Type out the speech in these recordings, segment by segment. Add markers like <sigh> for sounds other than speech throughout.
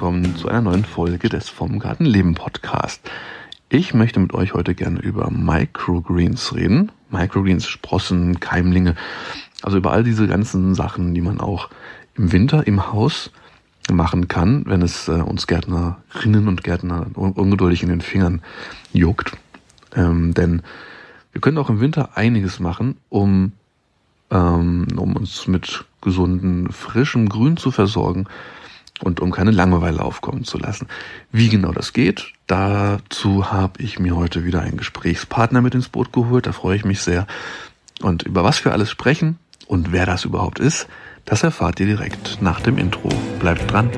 Willkommen zu einer neuen Folge des Vom Garten Leben Podcast. Ich möchte mit euch heute gerne über Microgreens reden. Microgreens, Sprossen, Keimlinge, also über all diese ganzen Sachen, die man auch im Winter im Haus machen kann, wenn es äh, uns Gärtnerinnen und Gärtner ungeduldig in den Fingern juckt. Ähm, denn wir können auch im Winter einiges machen, um, ähm, um uns mit gesunden, frischem Grün zu versorgen und um keine Langeweile aufkommen zu lassen. Wie genau das geht, dazu habe ich mir heute wieder einen Gesprächspartner mit ins Boot geholt, da freue ich mich sehr. Und über was wir alles sprechen und wer das überhaupt ist, das erfahrt ihr direkt nach dem Intro. Bleibt dran.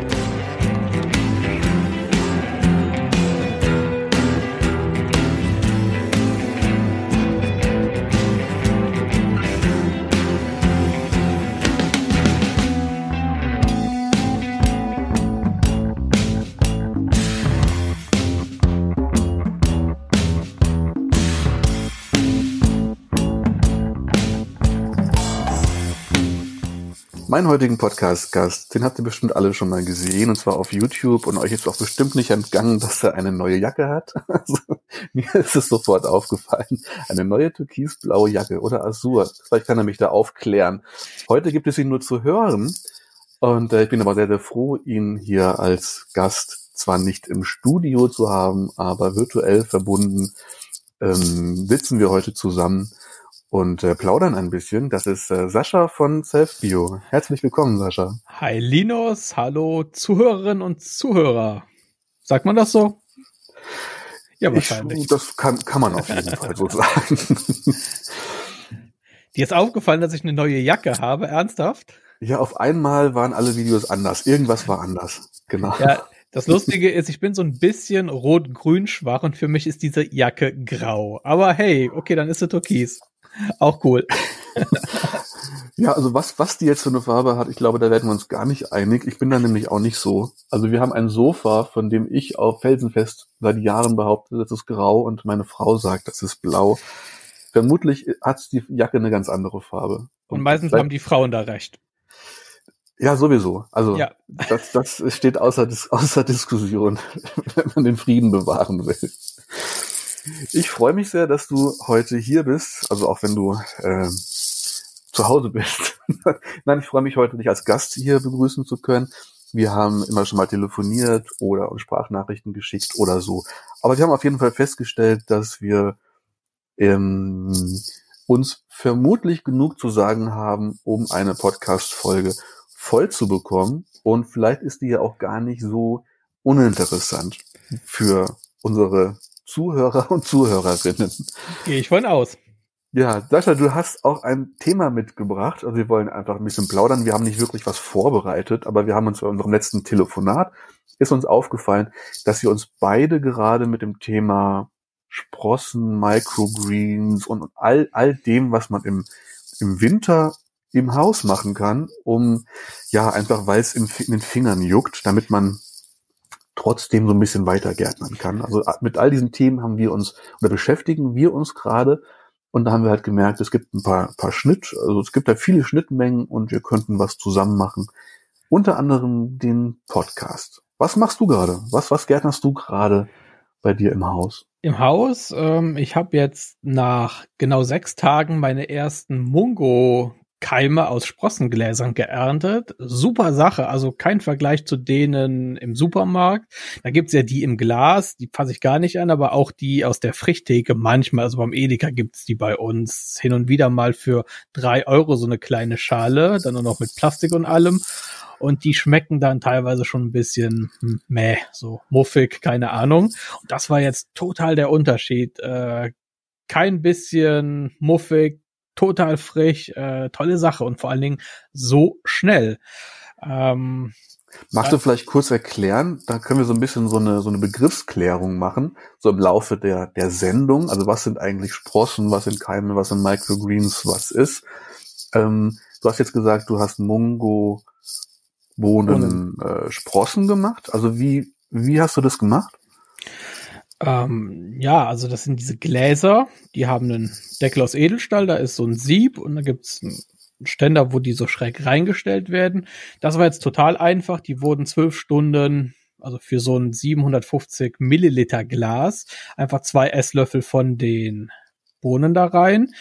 Meinen heutigen Podcast-Gast, den habt ihr bestimmt alle schon mal gesehen, und zwar auf YouTube und euch ist auch bestimmt nicht entgangen, dass er eine neue Jacke hat. <laughs> Also, mir ist es sofort aufgefallen. Eine neue türkisblaue Jacke oder Azur. Vielleicht kann er mich da aufklären. Heute gibt es ihn nur zu hören und äh, ich bin aber sehr, sehr froh, ihn hier als Gast zwar nicht im Studio zu haben, aber virtuell verbunden ähm, sitzen wir heute zusammen und äh, plaudern ein bisschen. Das ist äh, Sascha von Selfbio. Herzlich willkommen, Sascha. Hi Linus, hallo Zuhörerinnen und Zuhörer. Sagt man das so? Ja, wahrscheinlich. Ich, das kann, kann man auf jeden Fall so sagen. <laughs> Dir ist aufgefallen, dass ich eine neue Jacke habe, ernsthaft? Ja, auf einmal waren alle Videos anders. Irgendwas war anders. Genau. Ja, das Lustige ist, ich bin so ein bisschen rot-grün schwach und für mich ist diese Jacke grau. Aber hey, okay, dann ist sie türkis. Auch cool. ja, also was, was die jetzt für eine Farbe hat, ich glaube, da werden wir uns gar nicht einig. Ich bin da nämlich auch nicht so. Also wir haben ein Sofa, von dem ich auf Felsenfest seit Jahren behaupte, das ist grau und meine Frau sagt, das ist blau. Vermutlich hat die Jacke eine ganz andere Farbe. Und, und meistens haben die Frauen da recht. Ja, sowieso. Also ja. das, das steht außer, außer Diskussion, <laughs> wenn man den Frieden bewahren will. Ich freue mich sehr, dass du heute hier bist, also auch wenn du äh, zu Hause bist. <laughs> Nein, ich freue mich heute, dich als Gast hier begrüßen zu können. Wir haben immer schon mal telefoniert oder uns Sprachnachrichten geschickt oder so. Aber wir haben auf jeden Fall festgestellt, dass wir ähm, uns vermutlich genug zu sagen haben, um eine Podcast-Folge voll zu bekommen. Und vielleicht ist die ja auch gar nicht so uninteressant für unsere Zuhörer <laughs> und Zuhörerinnen. Gehe ich von aus. Ja, Sascha, du hast auch ein Thema mitgebracht. Also wir wollen einfach ein bisschen plaudern. Wir haben nicht wirklich was vorbereitet, aber wir haben uns bei unserem letzten Telefonat ist uns aufgefallen, dass wir uns beide gerade mit dem Thema Sprossen, Microgreens und all, all dem, was man im, im Winter im Haus machen kann, um ja einfach, weil es in, in den Fingern juckt, damit man trotzdem so ein bisschen weiter gärtnern kann. Also mit all diesen Themen haben wir uns oder beschäftigen wir uns gerade und da haben wir halt gemerkt, es gibt ein paar, paar Schnitt, also es gibt da viele Schnittmengen und wir könnten was zusammen machen. Unter anderem den Podcast. Was machst du gerade? Was, was gärtnerst du gerade bei dir im Haus? Im Haus, ähm, ich habe jetzt nach genau sechs Tagen meine ersten Mungo Keime aus Sprossengläsern geerntet. Super Sache, also kein Vergleich zu denen im Supermarkt. Da gibt's ja die im Glas, die fasse ich gar nicht an, aber auch die aus der Frichttheke manchmal, also beim Edeka gibt's die bei uns hin und wieder mal für drei Euro so eine kleine Schale, dann nur noch mit Plastik und allem. Und die schmecken dann teilweise schon ein bisschen hm, meh, so muffig, keine Ahnung. Und das war jetzt total der Unterschied. Äh, kein bisschen muffig, total frisch, äh, tolle Sache und vor allen Dingen so schnell. Ähm, Magst du vielleicht kurz erklären, da können wir so ein bisschen so eine, so eine Begriffsklärung machen, so im Laufe der, der Sendung. Also was sind eigentlich Sprossen, was sind Keime, was sind Microgreens, was ist. Ähm, du hast jetzt gesagt, du hast Mungo Bohnen äh, Sprossen gemacht. Also wie, wie hast du das gemacht? Ähm, ja, also das sind diese Gläser, die haben einen Deckel aus Edelstahl, da ist so ein Sieb und da gibt's ein Ständer, wo die so schräg reingestellt werden. Das war jetzt total einfach. Die wurden zwölf Stunden, also für so ein 750 Milliliter Glas, einfach zwei Esslöffel von den Bohnen da rein.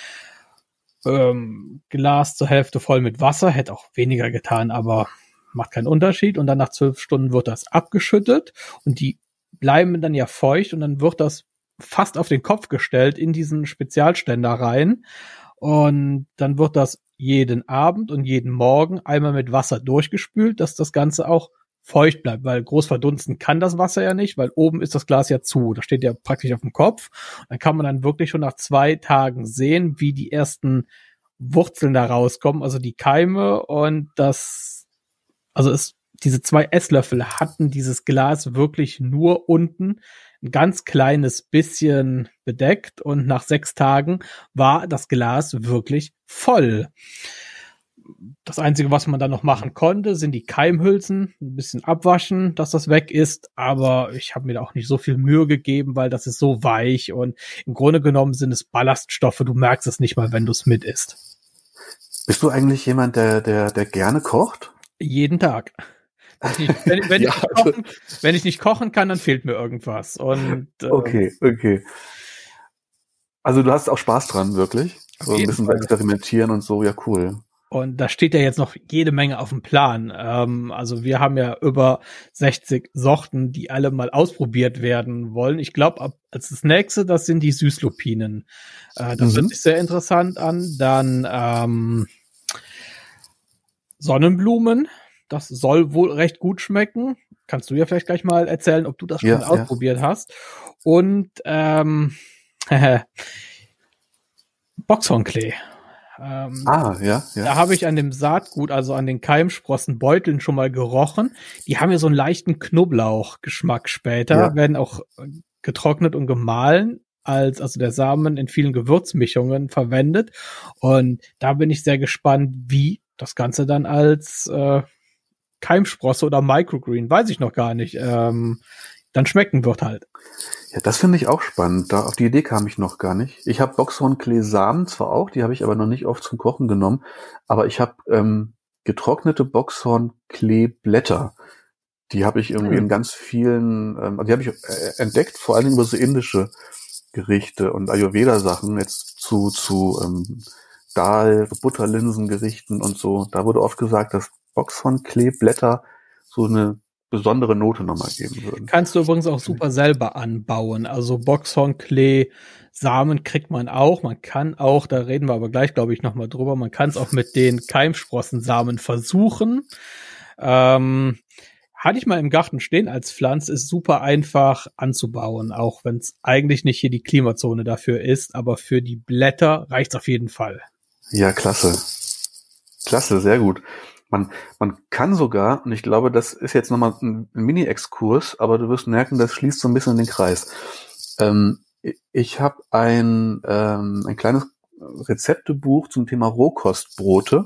Ähm, Glas zur Hälfte voll mit Wasser, hätte auch weniger getan, aber macht keinen Unterschied. Und dann nach zwölf Stunden wird das abgeschüttet und die bleiben dann ja feucht und dann wird das fast auf den Kopf gestellt in diesen Spezialständer rein. Und dann wird das jeden Abend und jeden Morgen einmal mit Wasser durchgespült, dass das Ganze auch feucht bleibt, weil groß verdunsten kann das Wasser ja nicht, weil oben ist das Glas ja zu. Das steht ja praktisch auf dem Kopf. Dann kann man dann wirklich schon nach zwei Tagen sehen, wie die ersten Wurzeln da rauskommen, also die Keime und das, also es, diese zwei Esslöffel hatten dieses Glas wirklich nur unten ein ganz kleines bisschen bedeckt und nach sechs Tagen war das Glas wirklich voll. Das Einzige, was man da noch machen konnte, sind die Keimhülsen, ein bisschen abwaschen, dass das weg ist. Aber ich habe mir da auch nicht so viel Mühe gegeben, weil das ist so weich und im Grunde genommen sind es Ballaststoffe. Du merkst es nicht mal, wenn du es mit isst. Bist du eigentlich jemand, der, der, der gerne kocht? Jeden Tag. Wenn ich, <laughs> wenn, wenn, ja, ich kochen, wenn, ich nicht kochen kann, dann fehlt mir irgendwas. Und, äh, okay, okay. Also du hast auch Spaß dran, wirklich? So ein bisschen Fall. experimentieren und so, ja cool. Und da steht ja jetzt noch jede Menge auf dem Plan. Ähm, also wir haben ja über 60 Sorten, die alle mal ausprobiert werden wollen. Ich glaube, als das nächste, das sind die Süßlupinen. Äh, das mhm. hört sich sehr interessant an. Dann ähm, Sonnenblumen das soll wohl recht gut schmecken. Kannst du ja vielleicht gleich mal erzählen, ob du das schon ja, ausprobiert ja. hast. Und ähm, <laughs> Boxhornklee. Ähm, ah, ja, ja. Da habe ich an dem Saatgut, also an den Keimsprossenbeuteln schon mal gerochen. Die haben ja so einen leichten Knoblauchgeschmack später, ja. werden auch getrocknet und gemahlen als also der Samen in vielen Gewürzmischungen verwendet. Und da bin ich sehr gespannt, wie das Ganze dann als äh, Keimsprosse oder Microgreen, weiß ich noch gar nicht, ähm, dann schmecken wird halt. Ja, das finde ich auch spannend. Da auf die Idee kam ich noch gar nicht. Ich habe Boxhornklee-Samen zwar auch, die habe ich aber noch nicht oft zum Kochen genommen, aber ich habe ähm, getrocknete Boxhornklee-Blätter. Die habe ich irgendwie mhm. in ganz vielen, ähm, die habe ich äh, entdeckt, vor allem über so indische Gerichte und Ayurveda-Sachen jetzt zu zu ähm, Dahl, Butterlinsengerichten und so. Da wurde oft gesagt, dass Boxhornkleeblätter so eine besondere Note nochmal geben würden. Kannst du übrigens auch super selber anbauen. Also Boxhornklee Samen kriegt man auch. Man kann auch, da reden wir aber gleich, glaube ich, nochmal drüber, man kann es auch mit den Keimsprossensamen versuchen. Ähm, hatte ich mal im Garten stehen als Pflanze, ist super einfach anzubauen, auch wenn es eigentlich nicht hier die Klimazone dafür ist, aber für die Blätter reicht's auf jeden Fall. Ja, klasse. Klasse, sehr gut. Man, man kann sogar, und ich glaube, das ist jetzt nochmal ein, Mini-Exkurs, aber du wirst merken, das schließt so ein bisschen in den Kreis. Ähm, ich habe ein, ähm, ein kleines Rezeptebuch zum Thema Rohkostbrote.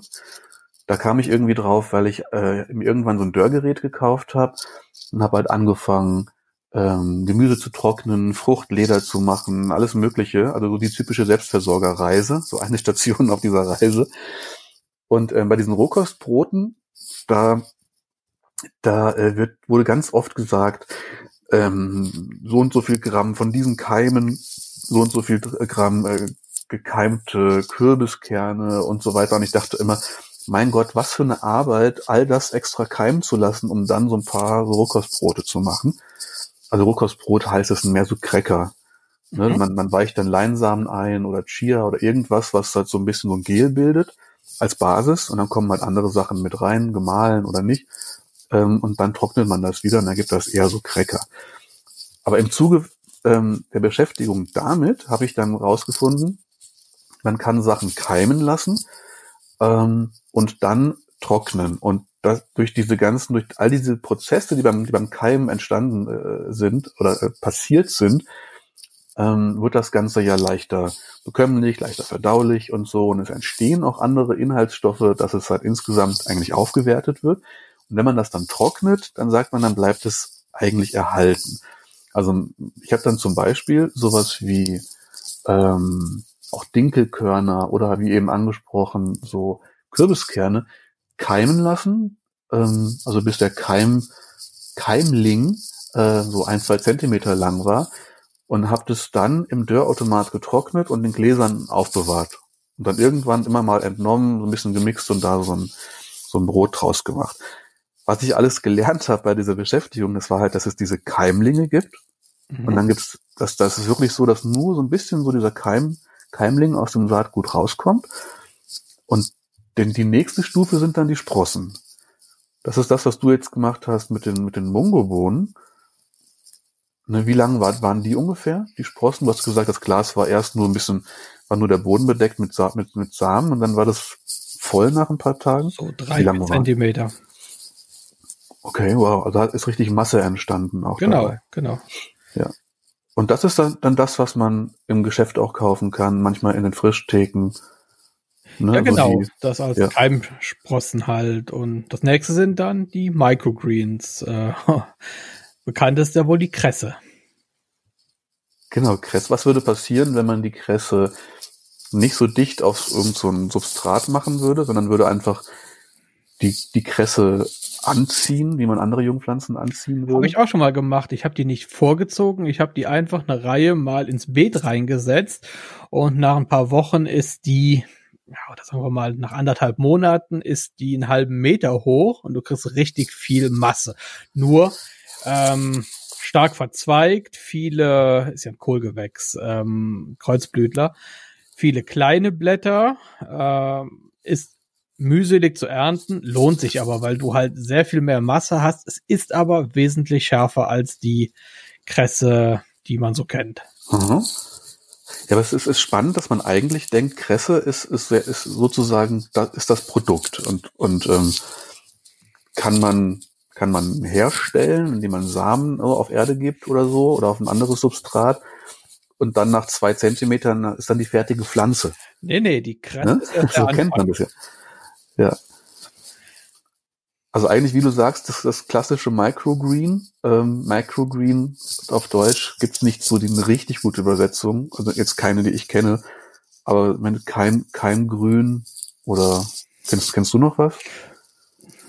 Da kam ich irgendwie drauf, weil ich äh, irgendwann so ein Dörrgerät gekauft habe und habe halt angefangen, ähm, Gemüse zu trocknen, Fruchtleder zu machen, alles Mögliche. Also so die typische Selbstversorgerreise, so eine <laughs> Station auf dieser Reise. Und äh, bei diesen Rohkostbroten, da, da äh, wird, wurde ganz oft gesagt, ähm, so und so viel Gramm von diesen Keimen, so und so viel Gramm äh, gekeimte Kürbiskerne und so weiter. Und ich dachte immer, mein Gott, was für eine Arbeit, all das extra keimen zu lassen, um dann so ein paar Rohkostbrote zu machen. Also Rohkostbrot heißt es mehr so Cracker. Ne? Mhm. Man, man weicht dann Leinsamen ein oder Chia oder irgendwas, was halt so ein bisschen so ein Gel bildet als Basis und dann kommen halt andere Sachen mit rein, gemahlen oder nicht. Ähm, und dann trocknet man das wieder und dann gibt das eher so Cracker. Aber im Zuge ähm, der Beschäftigung damit habe ich dann rausgefunden, man kann Sachen keimen lassen ähm, und dann trocknen. Und das, durch diese ganzen, durch all diese Prozesse, die beim, die beim Keimen entstanden äh, sind oder äh, passiert sind, ähm, wird das Ganze ja leichter bekömmlich, leichter verdaulich und so. Und es entstehen auch andere Inhaltsstoffe, dass es halt insgesamt eigentlich aufgewertet wird. Und wenn man das dann trocknet, dann sagt man, dann bleibt es eigentlich erhalten. Also ich habe dann zum Beispiel sowas wie ähm, auch Dinkelkörner oder wie eben angesprochen, so Kürbiskerne keimen lassen, ähm, also bis der Keim, Keimling äh, so ein, zwei Zentimeter lang war und habe das dann im Dörrautomat getrocknet und in Gläsern aufbewahrt. Und dann irgendwann immer mal entnommen, so ein bisschen gemixt und da so ein, so ein Brot draus gemacht. Was ich alles gelernt habe bei dieser Beschäftigung, das war halt, dass es diese Keimlinge gibt. Mhm. Und dann gibt's, das, das ist wirklich so, dass nur so ein bisschen so dieser Keim, Keimling aus dem Saatgut rauskommt. Und denn die nächste Stufe sind dann die Sprossen. Das ist das, was du jetzt gemacht hast mit den, mit den Mungobohnen. Ne, wie lang war, waren die ungefähr, die Sprossen? Du hast gesagt, das Glas war erst nur ein bisschen, war nur der Boden bedeckt mit, Sa mit, mit Samen und dann war das voll nach ein paar Tagen? So drei Zentimeter. Okay, wow, also da ist richtig Masse entstanden auch. Genau, dabei. genau. Ja. Und das ist dann, dann das, was man im Geschäft auch kaufen kann, manchmal in den Frischtheken. Ne, ja, genau, die, das als ja. Keimsprossen halt. Und das nächste sind dann die Microgreens. Äh, <laughs> bekannt ist ja wohl die Kresse. Genau, Kresse. Was würde passieren, wenn man die Kresse nicht so dicht auf irgendein so Substrat machen würde, sondern würde einfach die, die Kresse anziehen, wie man andere Jungpflanzen anziehen würde? Habe ich auch schon mal gemacht. Ich habe die nicht vorgezogen. Ich habe die einfach eine Reihe mal ins Beet reingesetzt und nach ein paar Wochen ist die, ja, oder sagen wir mal, nach anderthalb Monaten ist die einen halben Meter hoch und du kriegst richtig viel Masse. Nur ähm, stark verzweigt, viele, ist ja ein Kohlgewächs, ähm, Kreuzblütler, viele kleine Blätter, äh, ist mühselig zu ernten, lohnt sich aber, weil du halt sehr viel mehr Masse hast. Es ist aber wesentlich schärfer als die Kresse, die man so kennt. Mhm. Ja, aber es ist, ist, spannend, dass man eigentlich denkt, Kresse ist, ist, ist sozusagen, das ist das Produkt und, und ähm, kann man kann man herstellen, indem man Samen auf Erde gibt oder so oder auf ein anderes Substrat und dann nach zwei Zentimetern ist dann die fertige Pflanze. Nee, nee, die Kresse ne? So kennt man das ja. Ja. Also eigentlich, wie du sagst, das, das klassische Microgreen. Ähm, Microgreen auf Deutsch gibt's nicht so die richtig gute Übersetzung. Also jetzt keine, die ich kenne. Aber wenn kein, kein Grün oder kennst, kennst du noch was?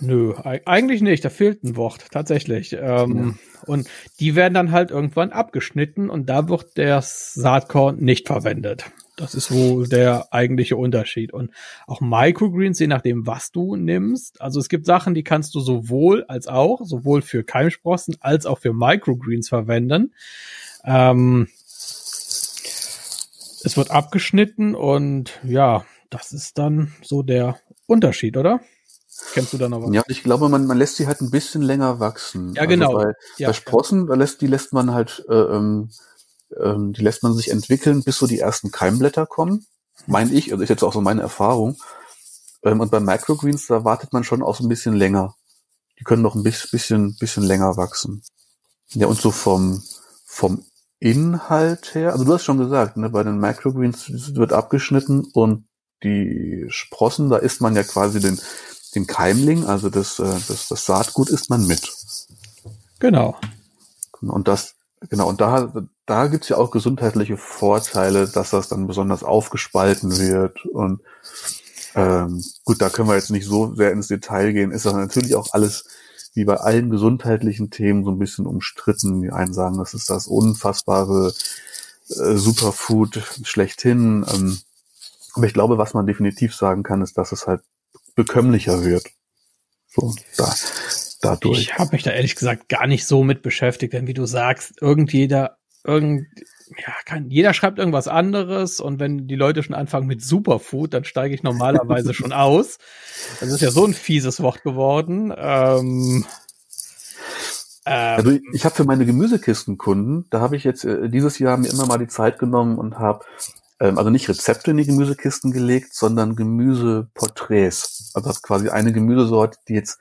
Nö, eigentlich nicht. Da fehlt ein Wort, tatsächlich. Ähm, ja. Und die werden dann halt irgendwann abgeschnitten und da wird der Saatkorn nicht verwendet. Das ist wohl der eigentliche Unterschied. Und auch Microgreens, je nachdem, was du nimmst. Also es gibt Sachen, die kannst du sowohl als auch, sowohl für Keimsprossen als auch für Microgreens verwenden. Ähm, es wird abgeschnitten und ja, das ist dann so der Unterschied, oder? Kennst du da noch was? Ja, ich glaube, man, man lässt sie halt ein bisschen länger wachsen. Ja, genau. Also bei, ja, bei Sprossen, da lässt, die lässt man halt äh, ähm, ähm, die lässt man sich entwickeln, bis so die ersten Keimblätter kommen. Meine ich, also ist jetzt auch so meine Erfahrung. Ähm, und bei Microgreens, da wartet man schon auch so ein bisschen länger. Die können noch ein bisschen, bisschen länger wachsen. Ja, und so vom, vom Inhalt her, also du hast schon gesagt, ne, bei den Microgreens wird abgeschnitten und die Sprossen, da isst man ja quasi den, den Keimling, also das, äh, das, das Saatgut isst man mit. Genau. Und das, genau, und da, da gibt's ja auch gesundheitliche Vorteile, dass das dann besonders aufgespalten wird. Und ähm, gut, da können wir jetzt nicht so sehr ins Detail gehen. Ist das natürlich auch alles wie bei allen gesundheitlichen Themen so ein bisschen umstritten. Die einen sagen, das ist das unfassbare äh, Superfood schlechthin. Ähm, aber ich glaube, was man definitiv sagen kann, ist, dass es halt bekömmlicher wird. So, da, dadurch. Ich habe mich da ehrlich gesagt gar nicht so mit beschäftigt, denn wie du sagst, irgendjeder irgend, ja, kann, jeder schreibt irgendwas anderes und wenn die Leute schon anfangen mit Superfood, dann steige ich normalerweise schon <laughs> aus. Das ist ja so ein fieses Wort geworden. Ähm, ähm, also ich habe für meine Gemüsekistenkunden, da habe ich jetzt äh, dieses Jahr mir immer mal die Zeit genommen und habe also nicht Rezepte in die Gemüsekisten gelegt, sondern Gemüseporträts. Also das quasi eine Gemüsesorte, die jetzt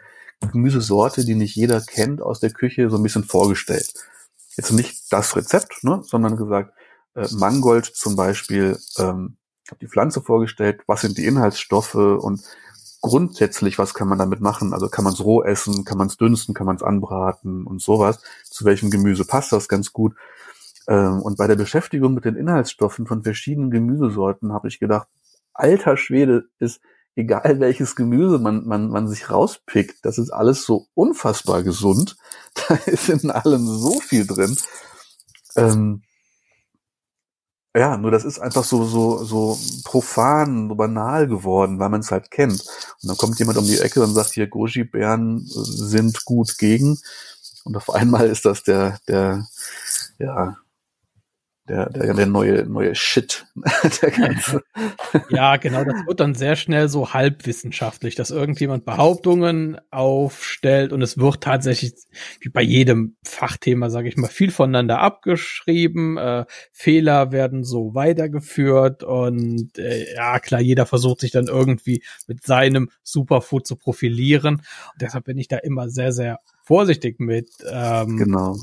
Gemüsesorte, die nicht jeder kennt aus der Küche, so ein bisschen vorgestellt jetzt nicht das Rezept, ne, sondern gesagt, äh, Mangold zum Beispiel, ähm, habe die Pflanze vorgestellt, was sind die Inhaltsstoffe und grundsätzlich, was kann man damit machen? Also kann man es roh essen, kann man es dünsten, kann man es anbraten und sowas. Zu welchem Gemüse passt das ganz gut? Ähm, und bei der Beschäftigung mit den Inhaltsstoffen von verschiedenen Gemüsesorten habe ich gedacht, alter Schwede ist egal <laughs> welches Gemüse man, man, man sich rauspickt, das ist alles so unfassbar gesund. <laughs> Da ist in allem so viel drin. Ähm, ja, nur das ist einfach so, so, so profan, so banal geworden, weil man es halt kennt. Und dann kommt jemand um die Ecke und sagt hier, Goji-Bären sind gut gegen. Und auf einmal ist das der, der, ja, der, der, der neue, neue Shit. <laughs> der ganze. Ja, genau, das wird dann sehr schnell so halbwissenschaftlich, dass irgendjemand Behauptungen aufstellt und es wird tatsächlich, wie bei jedem Fachthema, sage ich mal, viel voneinander abgeschrieben, äh, Fehler werden so weitergeführt und äh, ja, klar, jeder versucht sich dann irgendwie mit seinem Superfood zu profilieren. Und deshalb bin ich da immer sehr, sehr vorsichtig mit. Ähm, genau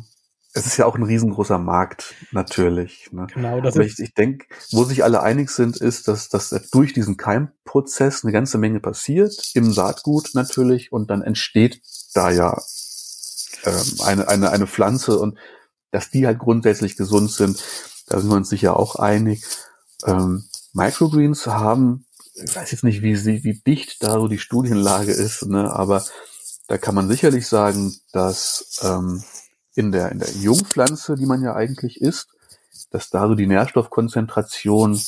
es ist ja auch ein riesengroßer Markt, natürlich. Ne? Genau, das Aber ist ich, ich denke, wo sich alle einig sind, ist, dass, dass durch diesen Keimprozess eine ganze Menge passiert, im Saatgut natürlich, und dann entsteht da ja ähm, eine, eine, eine Pflanze und dass die halt grundsätzlich gesund sind, da sind wir uns sicher auch einig. Ähm, Microgreens haben, ich weiß jetzt nicht, wie, sie, wie dicht da so die Studienlage ist, ne, aber da kann man sicherlich sagen, dass ähm, in der, in der Jungpflanze, die man ja eigentlich isst, dass da so die Nährstoffkonzentration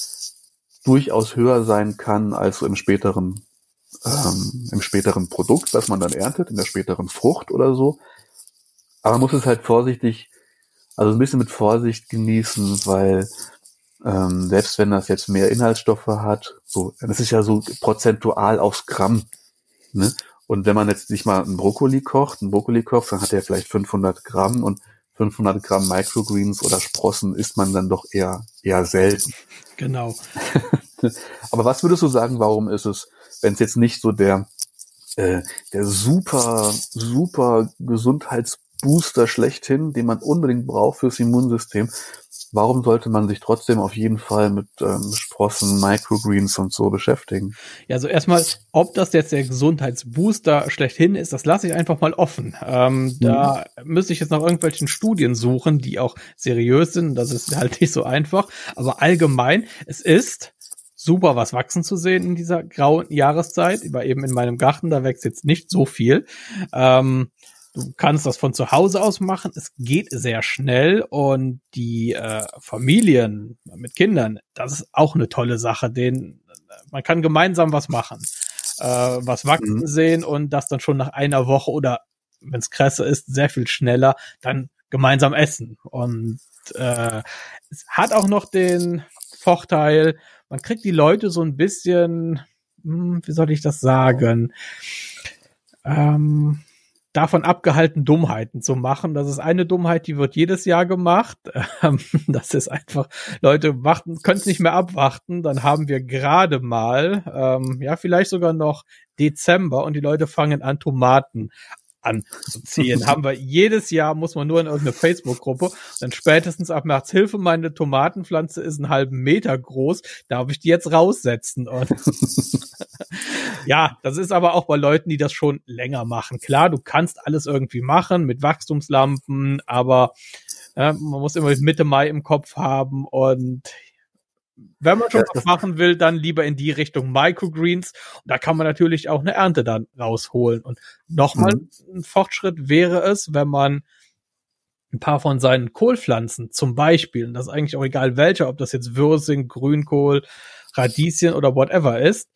durchaus höher sein kann als so im späteren, ähm, im späteren Produkt, was man dann erntet, in der späteren Frucht oder so. Aber man muss es halt vorsichtig, also ein bisschen mit Vorsicht genießen, weil ähm, selbst wenn das jetzt mehr Inhaltsstoffe hat, so, das ist ja so prozentual aufs Gramm. Ne? Und wenn man jetzt sich mal einen Brokkoli kocht, einen Brokkoli kocht, dann hat er vielleicht 500 Gramm und 500 Gramm Microgreens oder Sprossen isst man dann doch eher, eher selten. <laughs> Genau. <laughs> Aber was würdest du sagen, warum ist es, wenn es jetzt nicht so der, äh, der super, super Gesundheitsbooster schlechthin, den man unbedingt braucht fürs Immunsystem, warum sollte man sich trotzdem auf jeden Fall mit ähm, Sprossen, Microgreens und so beschäftigen? Ja, also erstmal, ob das jetzt der Gesundheitsbooster schlechthin ist, das lasse ich einfach mal offen. Ähm, mhm. Da müsste ich jetzt nach irgendwelchen Studien suchen, die auch seriös sind. Das ist halt nicht so einfach. Aber allgemein, es ist super was wachsen zu sehen in dieser grauen Jahreszeit. Über eben in meinem Garten, da wächst jetzt nicht so viel. Ähm, Du kannst das von zu Hause aus machen. Es geht sehr schnell und die äh, Familien mit Kindern, das ist auch eine tolle Sache. Den, man kann gemeinsam was machen, äh, was wachsen mhm. sehen und das dann schon nach einer Woche oder wenn es Kresse ist, sehr viel schneller dann gemeinsam essen. Und äh, es hat auch noch den Vorteil, man kriegt die Leute so ein bisschen, hm, wie soll ich das sagen? Ähm, davon abgehalten, Dummheiten zu machen. Das ist eine Dummheit, die wird jedes Jahr gemacht. <laughs> Ähm, das ist einfach, Leute warten, können es nicht mehr abwarten. Dann haben wir gerade mal, ähm, ja, vielleicht sogar noch Dezember und die Leute fangen an, Tomaten anzuziehen. haben wir jedes Jahr, muss man nur in irgendeine Facebook-Gruppe, dann spätestens ab März, Hilfe, meine Tomatenpflanze ist einen halben Meter groß, darf ich die jetzt raussetzen? Und <laughs> ja, das ist aber auch bei Leuten, die das schon länger machen. Klar, du kannst alles irgendwie machen mit Wachstumslampen, aber äh, man muss immer Mitte Mai im Kopf haben und wenn man schon was machen will, dann lieber in die Richtung Microgreens. Und da kann man natürlich auch eine Ernte dann rausholen. Und nochmal mhm. ein Fortschritt wäre es, wenn man ein paar von seinen Kohlpflanzen zum Beispiel, und das ist eigentlich auch egal welcher, ob das jetzt Würsing, Grünkohl, Radieschen oder whatever ist,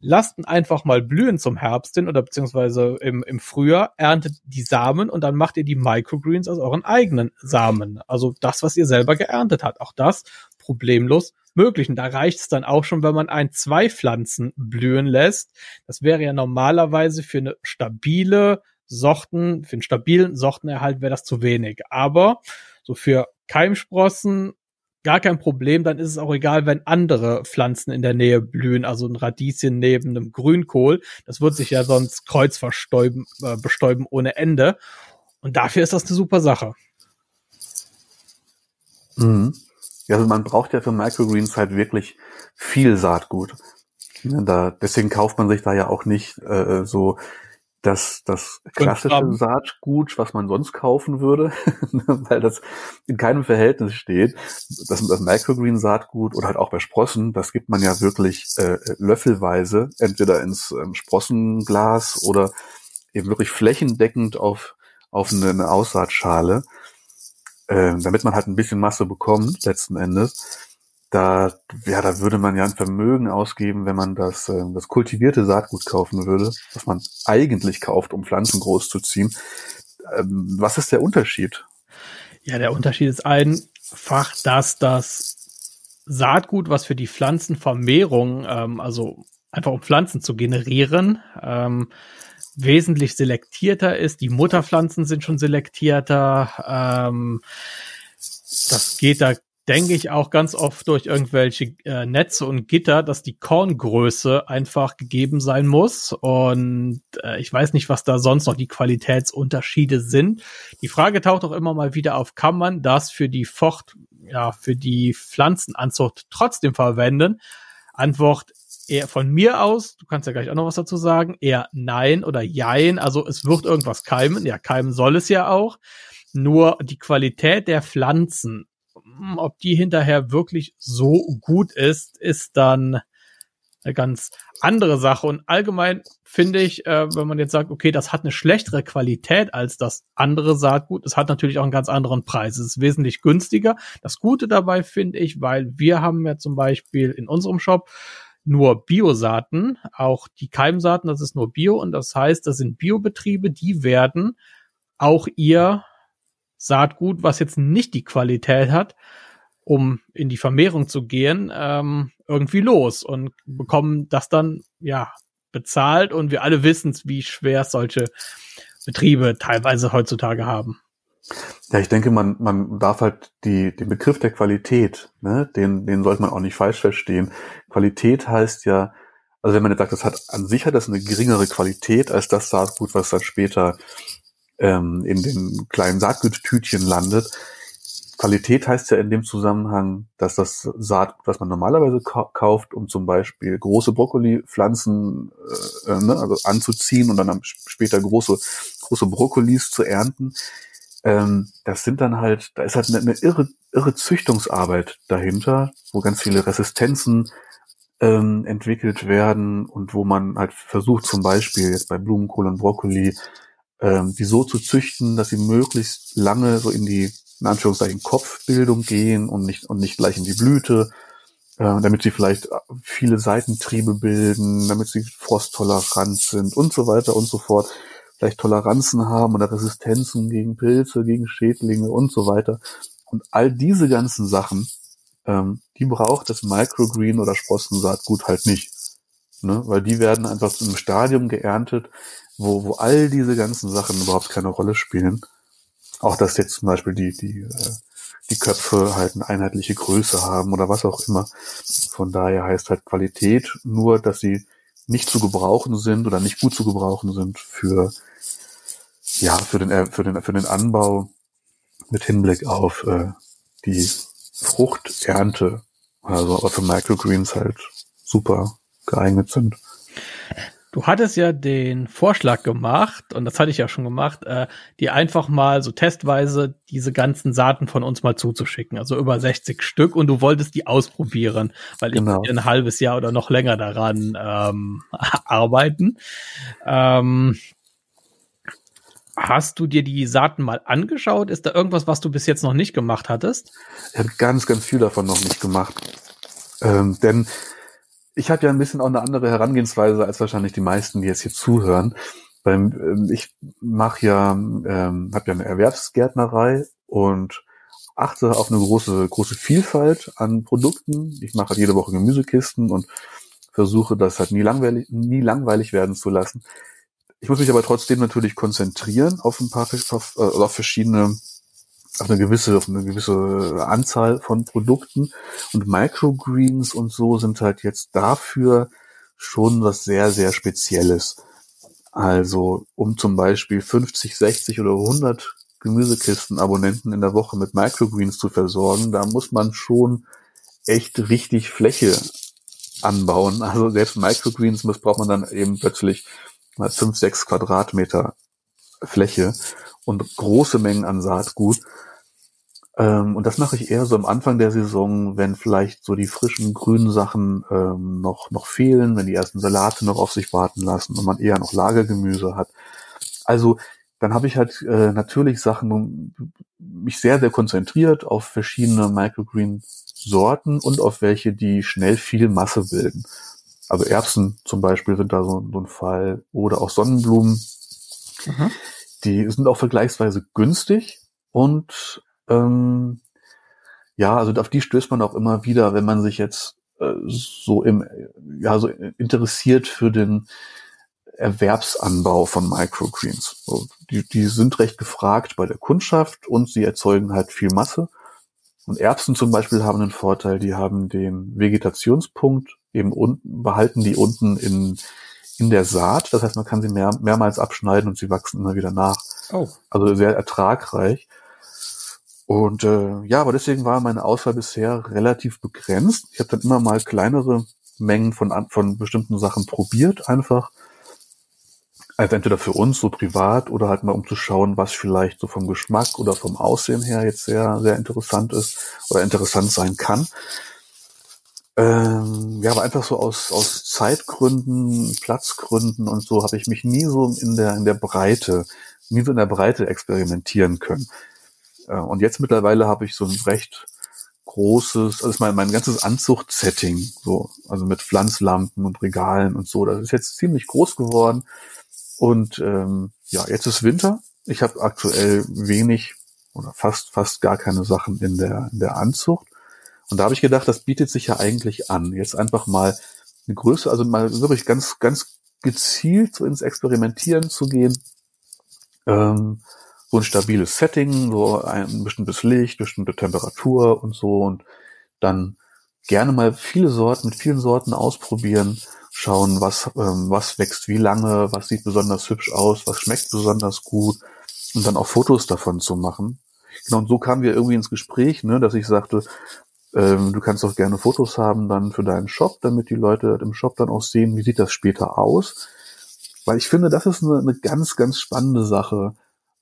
lasst ihn einfach mal blühen zum Herbst hin oder beziehungsweise im, im Frühjahr, erntet die Samen und dann macht ihr die Microgreens aus euren eigenen Samen. Also das, was ihr selber geerntet habt. Auch das problemlos möglich. Und da reicht es dann auch schon, wenn man ein, zwei Pflanzen blühen lässt. Das wäre ja normalerweise für eine stabile Sorten, für einen stabilen Sortenerhalt wäre das zu wenig. Aber so für Keimsprossen gar kein Problem, dann ist es auch egal, wenn andere Pflanzen in der Nähe blühen, also ein Radieschen neben einem Grünkohl. Das wird sich ja sonst kreuzverstäuben, äh, bestäuben ohne Ende. Und dafür ist das eine super Sache. Mhm. Ja, also man braucht ja für Microgreens halt wirklich viel Saatgut. Da, deswegen kauft man sich da ja auch nicht äh, so das, das klassische Saatgut, was man sonst kaufen würde, <laughs> weil das in keinem Verhältnis steht. Das, das Microgreen-Saatgut oder halt auch bei Sprossen, das gibt man ja wirklich äh, löffelweise, entweder ins ähm, Sprossenglas oder eben wirklich flächendeckend auf, auf eine, eine Aussaatschale, äh, damit man halt ein bisschen Masse bekommt, letzten Endes da, ja, da würde man ja ein Vermögen ausgeben, wenn man das, äh, das kultivierte Saatgut kaufen würde, was man eigentlich kauft, um Pflanzen groß zu ziehen. Ähm, was ist der Unterschied? Ja, der Unterschied ist einfach, dass das Saatgut, was für die Pflanzenvermehrung, ähm, also einfach um Pflanzen zu generieren, ähm, wesentlich selektierter ist. Die Mutterpflanzen sind schon selektierter. Ähm, das geht da denke ich auch ganz oft durch irgendwelche äh, Netze und Gitter, dass die Korngröße einfach gegeben sein muss. Und äh, ich weiß nicht, was da sonst noch die Qualitätsunterschiede sind. Die Frage taucht auch immer mal wieder auf, kann man das für die Fort, ja, für die Pflanzenanzucht trotzdem verwenden? Antwort eher von mir aus, du kannst ja gleich auch noch was dazu sagen, eher nein oder jein. Also es wird irgendwas keimen. Ja, keimen soll es ja auch. Nur die Qualität der Pflanzen hm, ob die hinterher wirklich so gut ist, ist dann eine ganz andere Sache. Und allgemein finde ich, äh, wenn man jetzt sagt, okay, das hat eine schlechtere Qualität als das andere Saatgut, es hat natürlich auch einen ganz anderen Preis. Es ist wesentlich günstiger. Das Gute dabei finde ich, weil wir haben ja zum Beispiel in unserem Shop nur Biosaaten, auch die Keimsaaten, das ist nur Bio. Und das heißt, das sind Biobetriebe, die werden auch ihr Saatgut, was jetzt nicht die Qualität hat, um in die Vermehrung zu gehen, ähm, irgendwie los und bekommen das dann ja bezahlt. Und wir alle wissen, wie schwer solche Betriebe teilweise heutzutage haben. Ja, ich denke, man, man darf halt die, den Begriff der Qualität, ne, den, den sollte man auch nicht falsch verstehen. Qualität heißt ja, also wenn man jetzt sagt, das hat an sich hat das eine geringere Qualität als das Saatgut, was dann später ähm, in den kleinen Saatguttütchen landet. Qualität heißt ja in dem Zusammenhang, dass das Saatgut, was man normalerweise kauft, um zum Beispiel große Brokkoli-Pflanzen äh, äh, ne, also anzuziehen und dann später große, große Brokkolis zu ernten, ähm, das sind dann halt, da ist halt eine, eine irre, irre Züchtungsarbeit dahinter, wo ganz viele Resistenzen ähm, entwickelt werden und wo man halt versucht, zum Beispiel jetzt bei Blumenkohl und Brokkoli ähm, die so zu züchten, dass sie möglichst lange so in die, in Anführungszeichen, Kopfbildung gehen und nicht, und nicht gleich in die Blüte, äh, damit sie vielleicht viele Seitentriebe bilden, damit sie frosttolerant sind und so weiter und so fort, vielleicht Toleranzen haben oder Resistenzen gegen Pilze, gegen Schädlinge und so weiter. Und all diese ganzen Sachen, ähm, die braucht das Microgreen oder Sprossensaatgut halt nicht. Ne? Weil die werden einfach einem Stadium geerntet, wo, wo all diese ganzen Sachen überhaupt keine Rolle spielen. Auch dass jetzt zum Beispiel die, die, äh, die Köpfe halt eine einheitliche Größe haben oder was auch immer. Von daher heißt halt Qualität nur, dass sie nicht zu gebrauchen sind oder nicht gut zu gebrauchen sind für, ja, für den, für den, für den Anbau mit Hinblick auf äh, die Fruchternte. Also aber für Microgreens halt super geeignet sind. Du hattest ja den Vorschlag gemacht, und das hatte ich ja schon gemacht, äh, dir einfach mal so testweise diese ganzen Saaten von uns mal zuzuschicken, also über 60 Stück, und du wolltest die ausprobieren, weil genau. ich ein halbes Jahr oder noch länger daran ähm, <laughs> arbeiten. Ähm, Hast du dir die Saaten mal angeschaut? Ist da irgendwas, was du bis jetzt noch nicht gemacht hattest? Ich habe ganz, ganz viel davon noch nicht gemacht. Ähm, denn ich habe ja ein bisschen auch eine andere Herangehensweise als wahrscheinlich die meisten, die jetzt hier zuhören. Beim, ähm, ich mache ja, ähm, habe ja eine Erwerbsgärtnerei und achte auf eine große, große Vielfalt an Produkten. Ich mache halt jede Woche Gemüsekisten und versuche das halt nie langweilig, nie langweilig werden zu lassen. Ich muss mich aber trotzdem natürlich konzentrieren auf ein paar, auf, äh, auf verschiedene auf eine gewisse, auf eine gewisse Anzahl von Produkten. Und Microgreens und so sind halt jetzt dafür schon was sehr, sehr Spezielles. Also, um zum Beispiel 50, 60 oder 100 Gemüsekisten-Abonnenten in der Woche mit Microgreens zu versorgen, da muss man schon echt richtig Fläche anbauen. Also selbst Microgreens muss, braucht man dann eben plötzlich mal fünf, sechs Quadratmeter Fläche und große Mengen an Saatgut. Ähm, und das mache ich eher so am Anfang der Saison, wenn vielleicht so die frischen grünen Sachen ähm, noch, noch fehlen, wenn die ersten Salate noch auf sich warten lassen und man eher noch Lagergemüse hat. Also dann habe ich halt äh, natürlich Sachen, mich sehr, sehr konzentriert auf verschiedene Microgreen-Sorten und auf welche, die schnell viel Masse bilden. Also Erbsen zum Beispiel sind da so, so ein Fall oder auch Sonnenblumen. Mhm. Die sind auch vergleichsweise günstig und ähm, ja, also auf die stößt man auch immer wieder, wenn man sich jetzt äh, so im, ja, so interessiert für den Erwerbsanbau von Microgreens. So, die, die sind recht gefragt bei der Kundschaft und sie erzeugen halt viel Masse. Und Erbsen zum Beispiel haben einen Vorteil, die haben den Vegetationspunkt eben unten, behalten die unten in, in der Saat. Das heißt, man kann sie mehr, mehrmals abschneiden und sie wachsen immer wieder nach. Oh. Also sehr ertragreich. Und äh, ja, aber deswegen war meine Auswahl bisher relativ begrenzt. Ich habe dann immer mal kleinere Mengen von, von bestimmten Sachen probiert, einfach. Also entweder für uns so privat oder halt mal um zu schauen, was vielleicht so vom Geschmack oder vom Aussehen her jetzt sehr, sehr interessant ist oder interessant sein kann. Ähm, ja, aber einfach so aus, aus Zeitgründen, Platzgründen und so habe ich mich nie so in der, in der Breite, nie so in der Breite experimentieren können. Äh, und jetzt mittlerweile habe ich so ein recht großes, also mein, mein ganzes Anzuchtsetting, so, also mit Pflanzlampen und Regalen und so, das ist jetzt ziemlich groß geworden. Und ähm, ja, jetzt ist Winter. Ich habe aktuell wenig oder fast fast gar keine Sachen in der in der Anzucht. Und da habe ich gedacht, das bietet sich ja eigentlich an, jetzt einfach mal eine Größe, also mal wirklich ganz ganz gezielt so ins Experimentieren zu gehen. Ähm, so ein stabiles Setting, so ein bestimmtes Licht, bestimmte Temperatur und so und dann gerne mal viele Sorten mit vielen Sorten ausprobieren, schauen, was, ähm, was wächst wie lange, was sieht besonders hübsch aus, was schmeckt besonders gut und dann auch Fotos davon zu machen. Genau, und so kamen wir irgendwie ins Gespräch, ne, dass ich sagte, ähm, du kannst doch gerne Fotos haben dann für deinen Shop, damit die Leute im Shop dann auch sehen, wie sieht das später aus. Weil ich finde, das ist eine, eine ganz, ganz spannende Sache,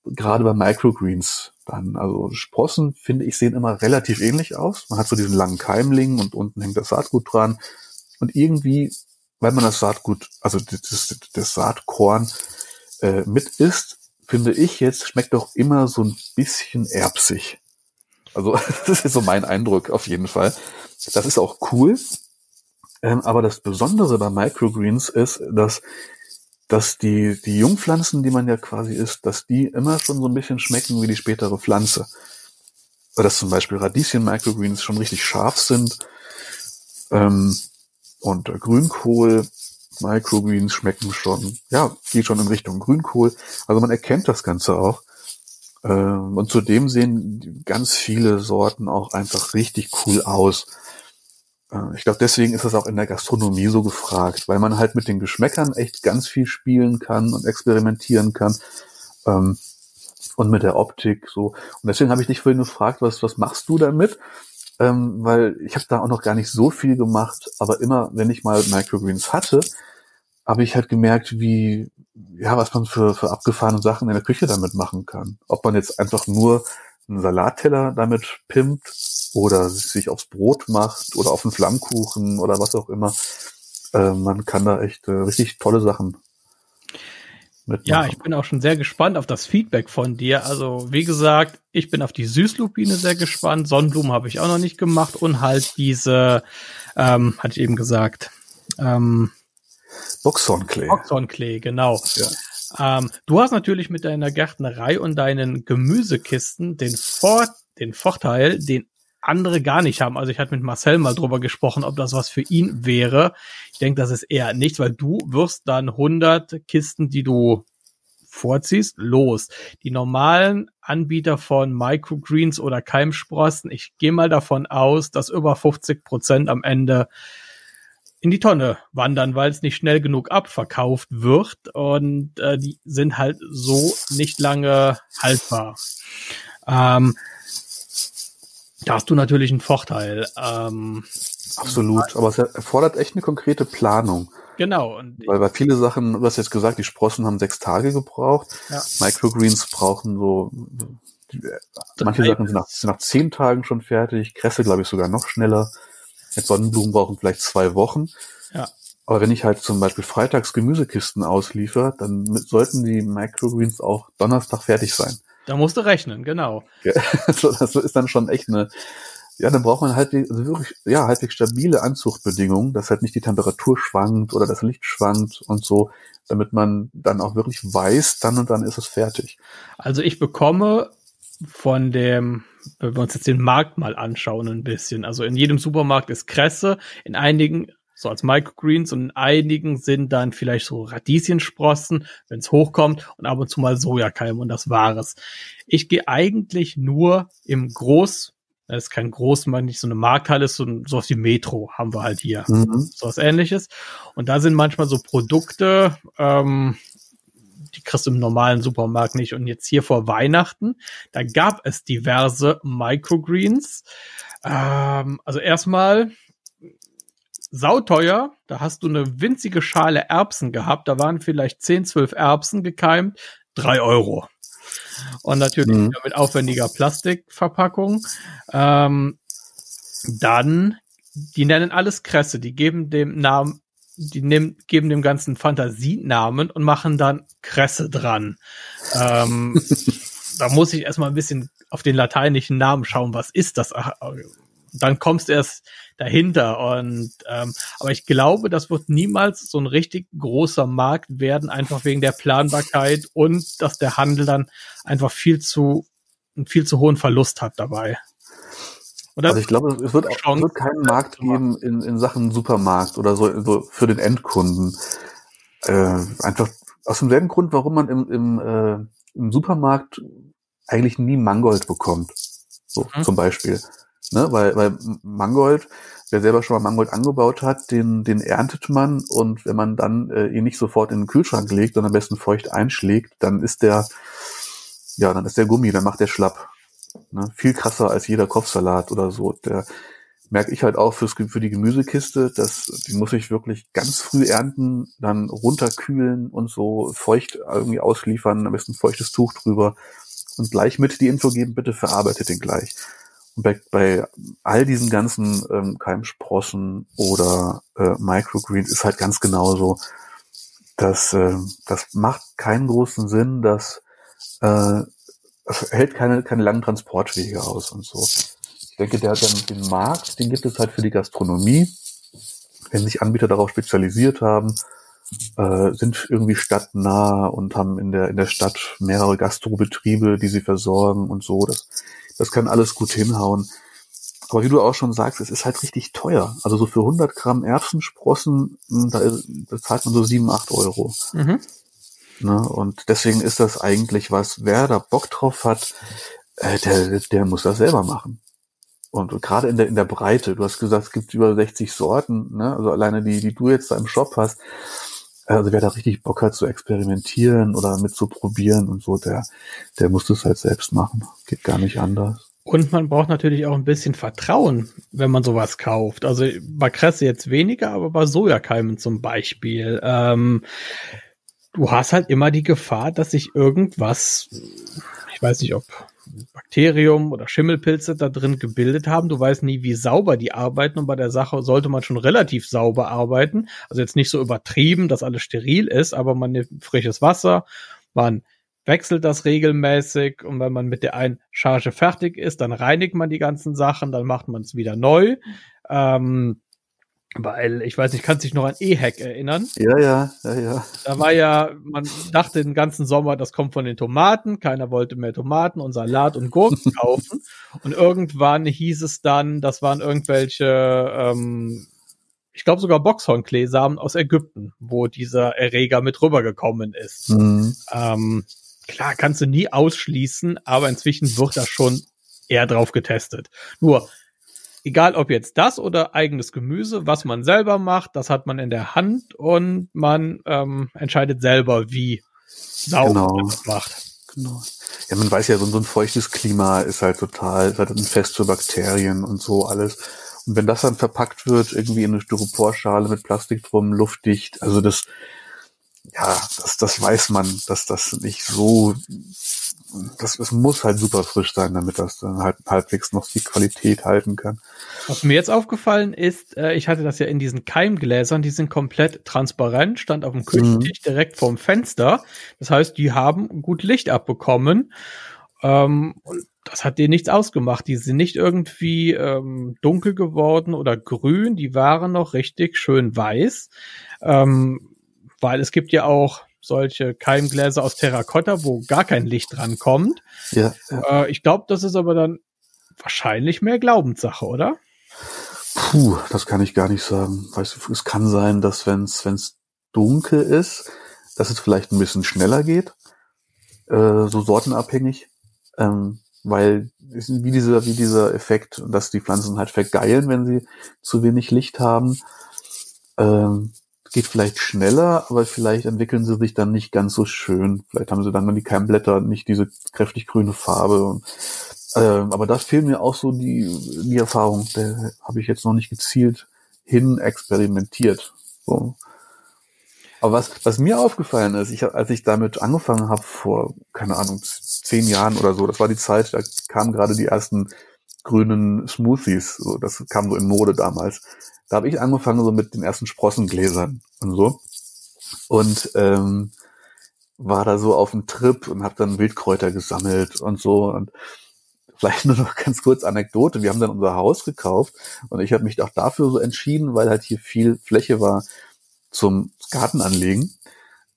gerade bei Microgreens dann. Also Sprossen, finde ich, sehen immer relativ ähnlich aus. Man hat so diesen langen Keimling und unten hängt das Saatgut dran. Und irgendwie, weil man das Saatgut, also das, das Saatkorn äh, mit isst, finde ich jetzt, schmeckt doch immer so ein bisschen erbsig. Also <laughs> das ist so mein Eindruck auf jeden Fall. Das ist auch cool. Ähm, aber das Besondere bei Microgreens ist, dass dass die, die Jungpflanzen, die man ja quasi isst, dass die immer schon so ein bisschen schmecken wie die spätere Pflanze. Oder dass zum Beispiel Radieschen-Microgreens schon richtig scharf sind. Ähm, und Grünkohl, Microgreens schmecken schon, ja, geht schon in Richtung Grünkohl. Also man erkennt das Ganze auch. Ähm, und zudem sehen ganz viele Sorten auch einfach richtig cool aus. Äh, ich glaube, deswegen ist das auch in der Gastronomie so gefragt, weil man halt mit den Geschmäckern echt ganz viel spielen kann und experimentieren kann. Ähm, und mit der Optik so. Und deswegen habe ich dich vorhin gefragt, was, was machst du damit? Ähm, weil ich habe da auch noch gar nicht so viel gemacht, aber immer, wenn ich mal Microgreens hatte, habe ich halt gemerkt, wie, ja, was man für, für abgefahrene Sachen in der Küche damit machen kann. Ob man jetzt einfach nur einen Salatteller damit pimpt oder sich aufs Brot macht oder auf einen Flammkuchen oder was auch immer. Äh, man kann da echt äh, richtig tolle Sachen mitmachen. Ja, ich bin auch schon sehr gespannt auf das Feedback von dir. Also, wie gesagt, ich bin auf die Süßlupine sehr gespannt. Sonnenblumen habe ich auch noch nicht gemacht und halt diese, ähm, hatte ich eben gesagt, ähm, Boxhornklee. Boxhornklee, genau. Ja. Ähm, du hast natürlich mit deiner Gärtnerei und deinen Gemüsekisten den, Vor den Vorteil, den andere gar nicht haben. Also ich hatte mit Marcel mal drüber gesprochen, ob das was für ihn wäre. Ich denke, das ist eher nichts, weil du wirst dann 100 Kisten, die du vorziehst, los. Die normalen Anbieter von Microgreens oder Keimsprossen, ich gehe mal davon aus, dass über 50 Prozent am Ende in die Tonne wandern, weil es nicht schnell genug abverkauft wird und äh, die sind halt so nicht lange haltbar. Ähm, da hast du natürlich einen Vorteil. Ähm, Absolut, aber es erfordert echt eine konkrete Planung. Genau. Weil bei viele Sachen, du hast jetzt gesagt, die Sprossen haben sechs Tage gebraucht. Ja. Microgreens brauchen so, manche Drei Sachen sind nach, sind nach zehn Tagen schon fertig. Kresse, glaube ich, sogar noch schneller. Jetzt Sonnenblumen brauchen vielleicht zwei Wochen. Ja. Aber wenn ich halt zum Beispiel freitags Gemüsekisten ausliefer, dann mit- sollten die Microgreens auch Donnerstag fertig sein. da musst du rechnen, genau. Ja, <laughs> also das ist dann schon echt eine, ja, dann braucht man halbwegs, also wirklich, ja, halbwegs stabile Anzuchtbedingungen, dass halt nicht die Temperatur schwankt oder das Licht schwankt und so, damit man dann auch wirklich weiß, dann und dann ist es fertig. Also ich bekomme von dem, wenn wir uns jetzt den Markt mal anschauen ein bisschen. Also in jedem Supermarkt ist Kresse, in einigen so als Microgreens und in einigen sind dann vielleicht so Radieschensprossen, wenn es hochkommt und ab und zu mal Sojakeim und das Wahres. Ich gehe eigentlich nur im Groß, das ist kein Großmarkt, nicht so eine Markthalle, ist so, ein- so was wie Metro haben wir halt hier Mhm. so was ähnliches. Und da sind manchmal so Produkte, ähm, die kriegst du im normalen Supermarkt nicht. Und jetzt hier vor Weihnachten, da gab es diverse Microgreens. Ähm, also erstmal sauteuer. Da hast du eine winzige Schale Erbsen gehabt. Da waren vielleicht 10, 12 Erbsen gekeimt. drei Euro. Und natürlich Mhm. mit aufwendiger Plastikverpackung. Ähm, dann, die nennen alles Kresse. Die geben dem Namen, die nehmen, geben dem ganzen Fantasienamen und machen dann Kresse dran. Ähm, <laughs> da muss ich erstmal ein bisschen auf den lateinischen Namen schauen, was ist das? Dann kommst du erst dahinter. Und ähm, aber ich glaube, das wird niemals so ein richtig großer Markt werden, einfach wegen der Planbarkeit und dass der Handel dann einfach viel zu einen viel zu hohen Verlust hat dabei. Also ich glaube, es wird, auch, wird keinen Markt geben in, in Sachen Supermarkt oder so, so für den Endkunden. Äh, einfach aus demselben Grund, warum man im, im, äh, im Supermarkt eigentlich nie Mangold bekommt. So Mhm. zum Beispiel. Ne? Weil, weil Mangold, wer selber schon mal Mangold angebaut hat, den, den erntet man und wenn man dann äh, ihn nicht sofort in den Kühlschrank legt, sondern am besten feucht einschlägt, dann ist der, ja, dann ist der Gummi, dann macht der schlapp. Ne? Viel krasser als jeder Kopfsalat oder so. Der merke ich halt auch fürs, für die Gemüsekiste, dass die muss ich wirklich ganz früh ernten, dann runterkühlen und so feucht irgendwie ausliefern, am besten feuchtes Tuch drüber und gleich mit die Info geben, bitte verarbeitet den gleich. Und bei, bei all diesen ganzen ähm, Keimsprossen oder äh, Microgreens ist halt ganz genauso, dass äh, das macht keinen großen Sinn, dass äh, hält keine, keine langen Transportwege aus und so. Ich denke, der, der, den Markt, den gibt es halt für die Gastronomie. Wenn sich Anbieter darauf spezialisiert haben, äh, sind irgendwie stadtnah und haben in der, in der Stadt mehrere Gastrobetriebe, die sie versorgen und so. Das, das kann alles gut hinhauen. Aber wie du auch schon sagst, es ist halt richtig teuer. Also so für 100 Gramm Erbsensprossen, mh, da, da zahlt man so 7, 8 Euro. mhm. Ne? Und deswegen ist das eigentlich was, wer da Bock drauf hat, äh, der, der muss das selber machen. Und gerade in der, in der Breite, du hast gesagt, es gibt über 60 Sorten, ne? also alleine die, die du jetzt da im Shop hast, also wer da richtig Bock hat zu experimentieren oder mit zu probieren und so, der, der muss das halt selbst machen. Geht gar nicht anders. Und man braucht natürlich auch ein bisschen Vertrauen, wenn man sowas kauft. Also bei Kresse jetzt weniger, aber bei Sojakeimen zum Beispiel. Ähm, du hast halt immer die Gefahr, dass sich irgendwas, ich weiß nicht, ob Bakterium oder Schimmelpilze da drin gebildet haben. Du weißt nie, wie sauber die arbeiten. Und bei der Sache sollte man schon relativ sauber arbeiten. Also jetzt nicht so übertrieben, dass alles steril ist, aber man nimmt frisches Wasser, man wechselt das regelmäßig und wenn man mit der einen Charge fertig ist, dann reinigt man die ganzen Sachen, dann macht man es wieder neu. Ähm, weil, ich weiß nicht, kannst dich noch an E-Hack erinnern? Ja, ja, ja, ja. Da war ja, man dachte den ganzen Sommer, das kommt von den Tomaten. Keiner wollte mehr Tomaten und Salat und Gurken <laughs> kaufen. Und irgendwann hieß es dann, das waren irgendwelche, ähm, ich glaube sogar Boxhornkleesamen aus Ägypten, wo dieser Erreger mit rübergekommen ist. Mhm. Ähm, klar, kannst du nie ausschließen, aber inzwischen wird da schon eher drauf getestet. Nur, egal ob jetzt das oder eigenes Gemüse, was man selber macht, das hat man in der Hand und man ähm, entscheidet selber, wie sauber Genau. man das macht. Genau. Ja, man weiß ja, so, so ein feuchtes Klima ist halt total, ist halt ein Fest für Bakterien und so alles. Und wenn das dann verpackt wird, irgendwie in eine Styroporschale mit Plastik drum, luftdicht, also das, ja, das, das weiß man, dass das nicht so, das, das muss halt super frisch sein, damit das dann halt halbwegs noch die Qualität halten kann. Was mir jetzt aufgefallen ist, äh, ich hatte das ja in diesen Keimgläsern, die sind komplett transparent, stand auf dem Küchentisch mhm. direkt vorm Fenster. Das heißt, die haben gut Licht abbekommen. Ähm, und das hat denen nichts ausgemacht. Die sind nicht irgendwie ähm, dunkel geworden oder grün, die waren noch richtig schön weiß. Ähm, weil es gibt ja auch solche Keimgläser aus Terrakotta, wo gar kein Licht dran kommt. Ja. ja. Äh, ich glaube, das ist aber dann wahrscheinlich mehr Glaubenssache, oder? Puh, das kann ich gar nicht sagen. Weißt du, es kann sein, dass wenn es dunkel ist, dass es vielleicht ein bisschen schneller geht, äh, so sortenabhängig, ähm, weil wie dieser wie dieser Effekt, dass die Pflanzen halt vergeilen, wenn sie zu wenig Licht haben. Ähm, geht vielleicht schneller, aber vielleicht entwickeln sie sich dann nicht ganz so schön. Vielleicht haben sie dann die Keimblätter nicht diese kräftig grüne Farbe. Äh, aber das fehlt mir auch so die, die Erfahrung. Da habe ich jetzt noch nicht gezielt hin experimentiert. So. Aber was, was mir aufgefallen ist, ich, als ich damit angefangen habe vor, keine Ahnung, zehn Jahren oder so, das war die Zeit, da kamen gerade die ersten grünen Smoothies. So, das kam so in Mode damals. Da habe ich angefangen so mit den ersten Sprossengläsern und so. Und ähm, war da so auf dem Trip und habe dann Wildkräuter gesammelt und so. Und vielleicht <laughs> nur noch ganz kurz Anekdote. Wir haben dann unser Haus gekauft und ich habe mich auch dafür so entschieden, weil halt hier viel Fläche war zum Gartenanlegen.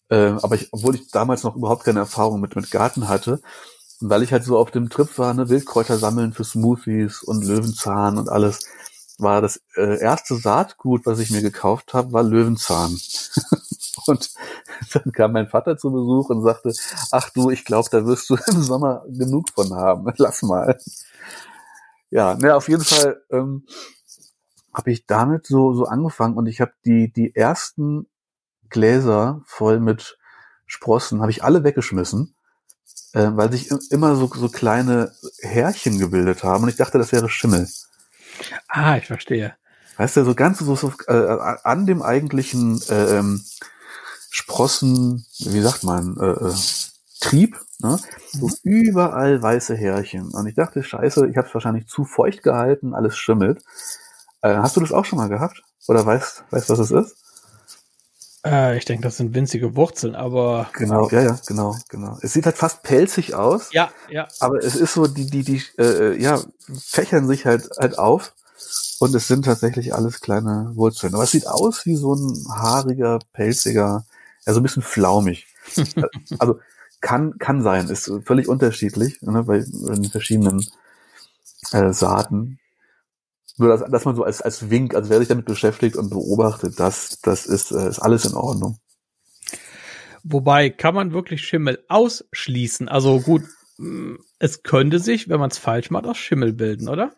Äh, aber ich, obwohl ich damals noch überhaupt keine Erfahrung mit, mit Garten hatte, weil ich halt so auf dem Trip war, ne, Wildkräuter sammeln für Smoothies und Löwenzahn und alles, war das äh, erste Saatgut, was ich mir gekauft habe, war Löwenzahn. <laughs> und dann kam mein Vater zu Besuch und sagte, ach du, ich glaube, da wirst du <laughs> im Sommer genug von haben. <laughs> Lass mal. Ja, ne, auf jeden Fall ähm, habe ich damit so so angefangen und ich habe die die ersten Gläser voll mit Sprossen habe ich alle weggeschmissen, äh, weil sich immer so so kleine Härchen gebildet haben und ich dachte, das wäre Schimmel. Ah, ich verstehe. Weißt du, so ganz so, so äh, an dem eigentlichen äh, ähm, Sprossen, wie sagt man, äh, äh, Trieb, ne? so mhm. überall weiße Härchen. Und ich dachte, scheiße, ich habe es wahrscheinlich zu feucht gehalten, alles schimmelt. Äh, hast du das auch schon mal gehabt? Oder weißt, weißt was es ist? Äh, ich denke, das sind winzige Wurzeln, aber. Genau, ja, ja, genau, genau. Es sieht halt fast pelzig aus. Ja, ja. Aber es ist so, die, die, die, äh, ja, fächern sich halt, halt auf. Und es sind tatsächlich alles kleine Wurzeln. Aber es sieht aus wie so ein haariger, pelziger, ja, so ein bisschen flaumig. <laughs> also, kann, kann sein, ist völlig unterschiedlich, ne, bei den verschiedenen äh, Saaten. Nur, dass, dass man so als, als Wink, also wer sich damit beschäftigt und beobachtet, das, das ist, äh, ist alles in Ordnung. Wobei, kann man wirklich Schimmel ausschließen? Also gut, mm, es könnte sich, wenn man es falsch macht, aus Schimmel bilden, oder?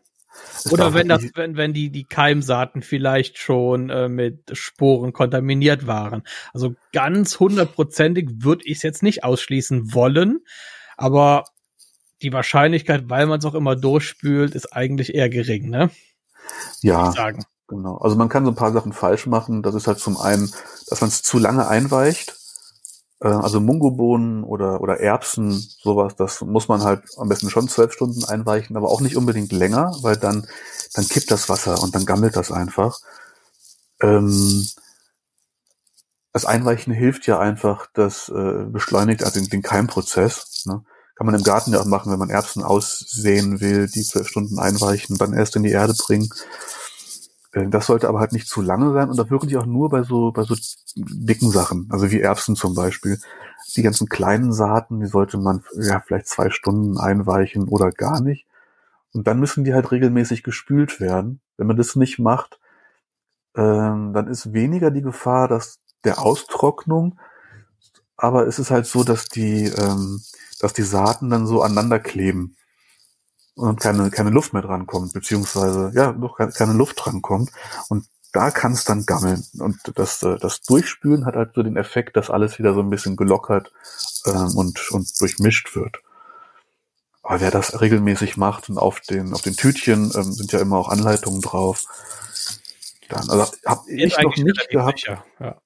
Es oder wenn das, wenn, wenn die, die Keimsaaten vielleicht schon äh, mit Sporen kontaminiert waren. Also ganz hundertprozentig würde ich es jetzt nicht ausschließen wollen, aber die Wahrscheinlichkeit, weil man es auch immer durchspült, ist eigentlich eher gering, ne? Ja, genau. Also man kann so ein paar Sachen falsch machen. Das ist halt zum einen, dass man es zu lange einweicht. Äh, also Mungobohnen oder, oder Erbsen, sowas, das muss man halt am besten schon zwölf Stunden einweichen, aber auch nicht unbedingt länger, weil dann, dann kippt das Wasser und dann gammelt das einfach. Ähm, das Einweichen hilft ja einfach, das äh, beschleunigt also den, den Keimprozess. Ne? Kann man im Garten ja auch machen, wenn man Erbsen aussehen will, die zwölf Stunden einweichen, dann erst in die Erde bringen. Äh, das sollte aber halt nicht zu lange sein und da wirklich auch nur bei so, bei so dicken Sachen, also wie Erbsen zum Beispiel. Die ganzen kleinen Saaten, die sollte man ja vielleicht zwei Stunden einweichen oder gar nicht. Und dann müssen die halt regelmäßig gespült werden. Wenn man das nicht macht, ähm, dann ist weniger die Gefahr, dass der Austrocknung, aber es ist halt so, dass die, ähm, dass die Saaten dann so aneinander kleben und keine, keine Luft mehr drankommt, beziehungsweise ja, noch keine Luft drankommt. Und da kann es dann gammeln. Und das, äh, das Durchspülen hat halt so den Effekt, dass alles wieder so ein bisschen gelockert ähm, und, und durchmischt wird. aber wer das regelmäßig macht und auf den, auf den Tütchen ähm, sind ja immer auch Anleitungen drauf. Dann, also habe ich noch nicht gehabt. Sicher, ja.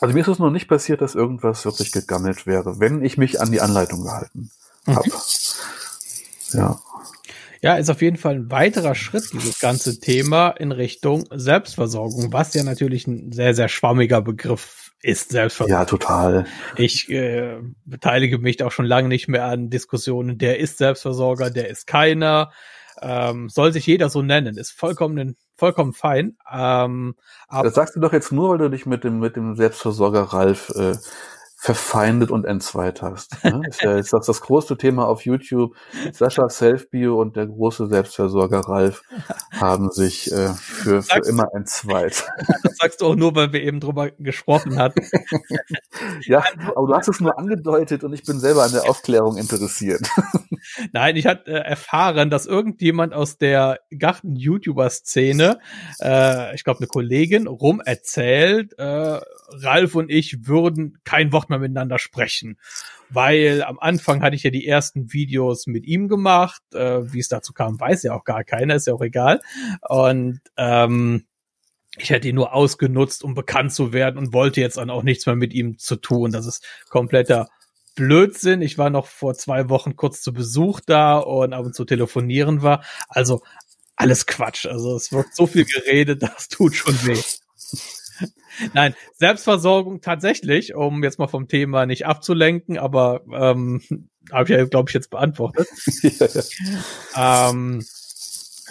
Also mir ist es noch nicht passiert, dass irgendwas wirklich gegammelt wäre, wenn ich mich an die Anleitung gehalten habe. Mhm. Ja. Ja, ist auf jeden Fall ein weiterer Schritt, dieses ganze Thema in Richtung Selbstversorgung, was ja natürlich ein sehr, sehr schwammiger Begriff ist, Selbstversorgung. Ja, total. Ich äh, beteilige mich auch schon lange nicht mehr an Diskussionen, der ist Selbstversorger, der ist keiner. Ähm, soll sich jeder so nennen, ist vollkommen, vollkommen fein. Ähm, aber das sagst du doch jetzt nur, weil du dich mit dem, mit dem Selbstversorger Ralf äh, verfeindet und entzweit hast. Ne? <laughs> ist ja ist das das große Thema auf YouTube. Sascha Selfbio und der große Selbstversorger Ralf haben sich äh, für, für immer entzweit. <laughs> Das sagst du auch nur, weil wir eben drüber gesprochen hatten. <laughs> ja, aber du hast es nur angedeutet und ich bin selber an der Aufklärung interessiert. Nein, ich hatte äh, erfahren, dass irgendjemand aus der Garten-YouTuber-Szene, äh, ich glaube eine Kollegin, rum erzählt, äh, Ralf und ich würden kein Wort mehr miteinander sprechen. Weil am Anfang hatte ich ja die ersten Videos mit ihm gemacht. Äh, Wie es dazu kam, weiß ja auch gar keiner, ist ja auch egal. Und ähm, ich hätte ihn nur ausgenutzt, um bekannt zu werden und wollte jetzt dann auch nichts mehr mit ihm zu tun. Das ist kompletter Blödsinn. Ich war noch vor zwei Wochen kurz zu Besuch da und ab und zu telefonieren war. Also alles Quatsch. Also es wird so viel geredet, <laughs> das tut schon weh. <laughs> Nein, Selbstversorgung tatsächlich, um jetzt mal vom Thema nicht abzulenken, aber ähm, <laughs> habe ich ja, glaube ich, jetzt beantwortet. ja. <laughs> Ähm,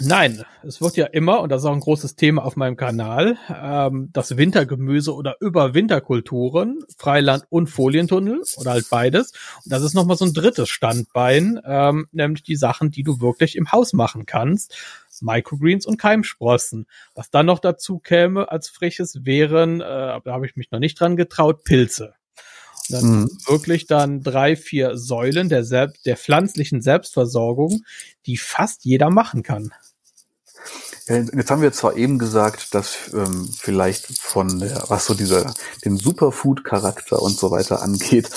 Nein, es wird ja immer, und das ist auch ein großes Thema auf meinem Kanal, ähm, das Wintergemüse oder Überwinterkulturen, Freiland und Folientunnel oder halt beides. Und das ist nochmal so ein drittes Standbein, ähm, nämlich die Sachen, die du wirklich im Haus machen kannst. Microgreens und Keimsprossen. Was dann noch dazu käme als Freches wären, äh, da habe ich mich noch nicht dran getraut, Pilze. Und dann mhm. wirklich dann drei, vier Säulen der, Selbst der pflanzlichen Selbstversorgung, die fast jeder machen kann. Jetzt haben wir zwar eben gesagt, dass ähm, vielleicht von der, was so dieser, den Superfood-Charakter und so weiter angeht,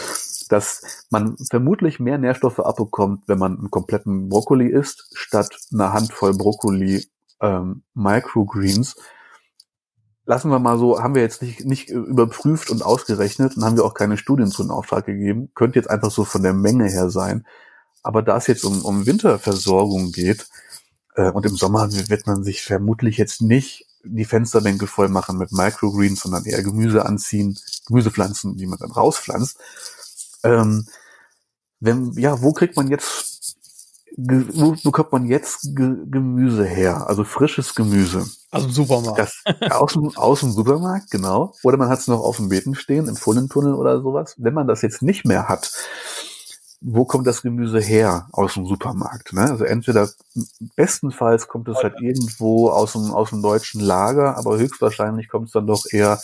dass man vermutlich mehr Nährstoffe abbekommt, wenn man einen kompletten Brokkoli isst, statt eine Handvoll Brokkoli ähm, Microgreens. Lassen wir mal so, haben wir jetzt nicht, nicht überprüft und ausgerechnet und haben wir auch keine Studien zu in Auftrag gegeben. Könnte jetzt einfach so von der Menge her sein. Aber da es jetzt um, um Winterversorgung geht, äh, und im Sommer wird man sich vermutlich jetzt nicht die Fensterbänke voll machen mit Microgreens, sondern eher Gemüse anziehen, Gemüsepflanzen, die man dann rauspflanzt. Ähm, wenn, ja, wo kriegt man jetzt, wo bekommt man jetzt Gemüse her? Also frisches Gemüse. Aus dem Supermarkt. Das, aus, dem, aus dem Supermarkt, genau. Oder man hat es noch auf dem Beeten stehen, im Fullentunnel oder sowas. Wenn man das jetzt nicht mehr hat, wo kommt das Gemüse her aus dem Supermarkt? Ne? Also entweder bestenfalls kommt es halt irgendwo aus dem, aus dem deutschen Lager, aber höchstwahrscheinlich kommt es dann doch eher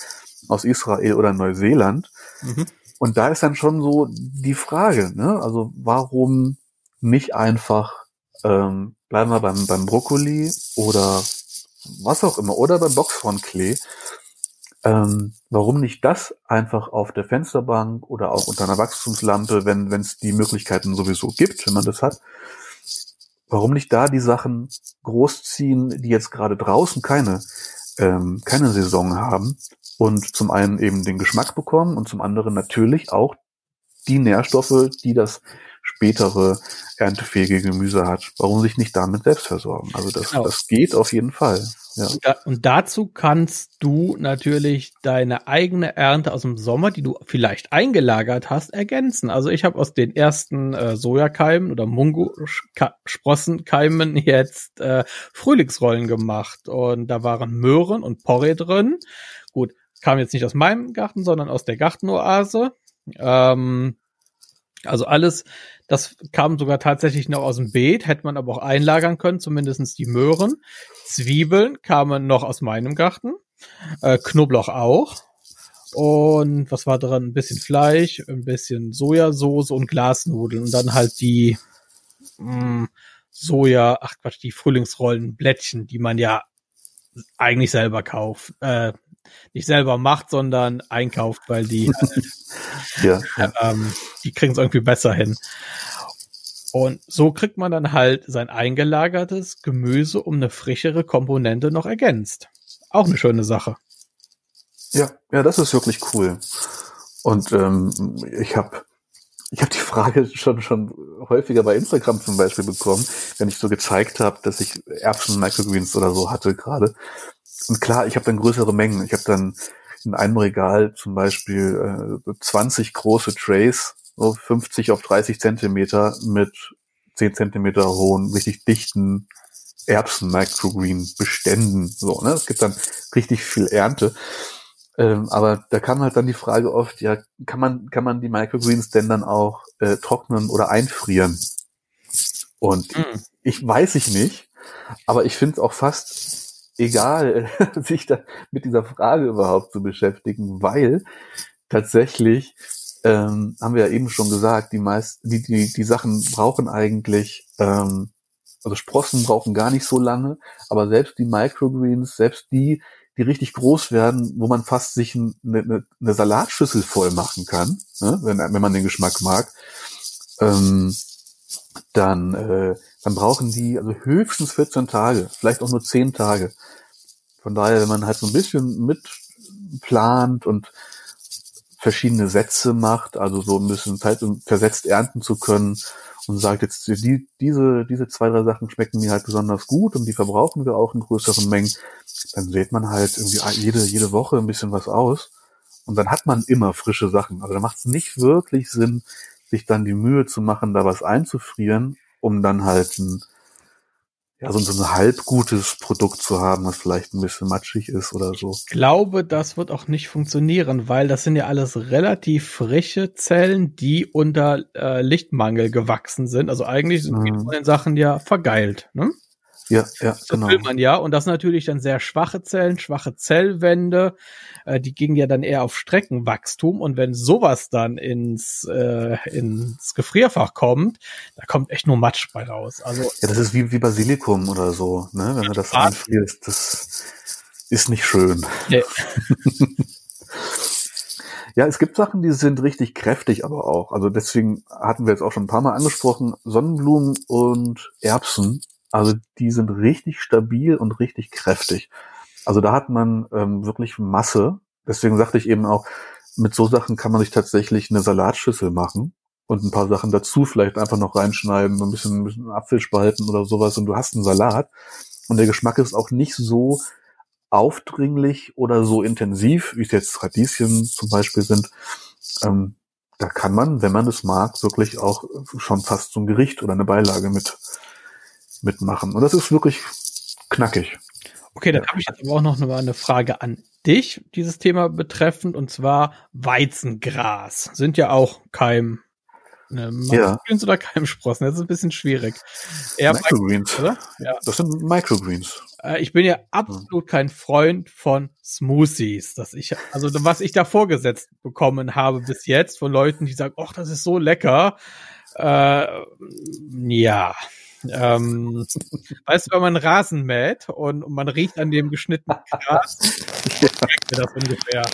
aus Israel oder Neuseeland. Mhm. Und da ist dann schon so die Frage, ne? also warum nicht einfach ähm, bleiben wir beim, beim Brokkoli oder was auch immer oder beim Boxhornklee ähm, warum nicht das einfach auf der Fensterbank oder auch unter einer Wachstumslampe, wenn es die Möglichkeiten sowieso gibt, wenn man das hat, warum nicht da die Sachen großziehen, die jetzt gerade draußen keine, ähm, keine Saison haben und zum einen eben den Geschmack bekommen und zum anderen natürlich auch die Nährstoffe, die das spätere erntefähige Gemüse hat. Warum sich nicht damit selbst versorgen? Also das, genau. das geht auf jeden Fall. Ja. Und dazu kannst du natürlich deine eigene Ernte aus dem Sommer, die du vielleicht eingelagert hast, ergänzen. Also ich habe aus den ersten äh, Sojakeimen oder Mungo-Sprossenkeimen jetzt äh, Frühlingsrollen gemacht. Und da waren Möhren und Porree drin. Gut, kam jetzt nicht aus meinem Garten, sondern aus der Gartenoase. Ähm, also alles, das kam sogar tatsächlich noch aus dem Beet, hätte man aber auch einlagern können, zumindestens die Möhren. Zwiebeln kamen noch aus meinem Garten, äh, Knoblauch auch. Und was war dran? Ein bisschen Fleisch, ein bisschen Sojasauce und Glasnudeln und dann halt die mh, mm, Soja, ach Quatsch, die Frühlingsrollenblättchen, die man ja eigentlich selber kauft, äh, nicht selber macht, sondern einkauft, weil die <laughs> ja, ja. Ähm, die kriegen es irgendwie besser hin. Und so kriegt man dann halt sein eingelagertes Gemüse um eine frischere Komponente noch ergänzt. Auch eine schöne Sache. Ja, ja, das ist wirklich cool. Und ähm, ich habe ich hab die Frage <laughs> schon schon häufiger bei Instagram zum Beispiel bekommen, wenn ich so gezeigt habe, dass ich Erbsen Microgreens oder so hatte gerade. Und klar, ich habe dann größere Mengen. Ich habe dann in einem Regal zum Beispiel äh, 20 große Trays, so 50 auf 30 Zentimeter mit 10 Zentimeter hohen, richtig dichten Erbsen Microgreen Beständen. So, ne? Es gibt dann richtig viel Ernte. Ähm, aber da kam halt dann die Frage oft, ja, kann man, kann man die Microgreens denn dann auch äh, trocknen oder einfrieren? Und mhm. ich weiß ich nicht, aber ich finde es auch fast egal, <laughs> sich da mit dieser Frage überhaupt zu beschäftigen, weil tatsächlich ähm, haben wir ja eben schon gesagt, die meist, die, die, die Sachen brauchen eigentlich, ähm, also Sprossen brauchen gar nicht so lange, aber selbst die Microgreens, selbst die, die richtig groß werden, wo man fast sich eine, eine, eine Salatschüssel voll machen kann, ne, wenn, wenn man den Geschmack mag, ähm, dann, äh, dann brauchen die also höchstens 14 Tage, vielleicht auch nur 10 Tage. Von daher, wenn man halt so ein bisschen mitplant und verschiedene Sätze macht, also so ein bisschen Zeit versetzt ernten zu können und sagt jetzt, die, diese, diese zwei, drei Sachen schmecken mir halt besonders gut und die verbrauchen wir auch in größeren Mengen, dann sät man halt irgendwie jede, jede Woche ein bisschen was aus und dann hat man immer frische Sachen. Also da macht es nicht wirklich Sinn, sich dann die Mühe zu machen, da was einzufrieren, um dann halt ein, ja, so, so ein halb gutes Produkt zu haben, was vielleicht ein bisschen matschig ist oder so. Ich glaube, das wird auch nicht funktionieren, weil das sind ja alles relativ frische Zellen, die unter äh, Lichtmangel gewachsen sind. Also eigentlich sind viele mhm. von den Sachen ja vergeilt. Ne? Ja, ja, das genau. will man ja. Und das natürlich dann sehr schwache Zellen, schwache Zellwände. Äh, die gingen ja dann eher auf Streckenwachstum. Und wenn sowas dann ins, äh, ins Gefrierfach kommt, da kommt echt nur Matsch bei raus. Also, ja, das ist wie, wie Basilikum oder so, ne? Wenn man das einfriert, das ist nicht schön. Nee. Ja, es gibt Sachen, die sind richtig kräftig, aber auch. Also deswegen hatten wir jetzt auch schon ein paar Mal angesprochen, Sonnenblumen und Erbsen also die sind richtig stabil und richtig kräftig. Also da hat man ähm, wirklich Masse. Deswegen sagte ich eben auch, mit so Sachen kann man sich tatsächlich eine Salatschüssel machen und ein paar Sachen dazu vielleicht einfach noch reinschneiden, ein bisschen, ein bisschen Apfelspalten oder sowas und du hast einen Salat. Und der Geschmack ist auch nicht so aufdringlich oder so intensiv, wie es jetzt Radieschen zum Beispiel sind. Ähm, da kann man, wenn man es mag, wirklich auch schon fast so ein Gericht oder eine Beilage mit mitmachen. Und das ist wirklich knackig. Okay, dann habe ich jetzt aber auch noch eine Frage an dich, dieses Thema betreffend, und zwar Weizengras. Sind ja auch Keim, ne, ja. oder Keimsprossen. Das ist ein bisschen schwierig. Eher Microgreens, oder? Ja. Das sind Microgreens. Äh, ich bin ja absolut kein Freund von Smoothies. Dass ich, also was ich da vorgesetzt bekommen habe bis jetzt von Leuten, die sagen, ach, das ist so lecker. Äh, ja, ähm, weißt du, wenn man Rasen mäht und, und man riecht an dem geschnittenen Gras, <laughs> ja. merkt das ungefähr.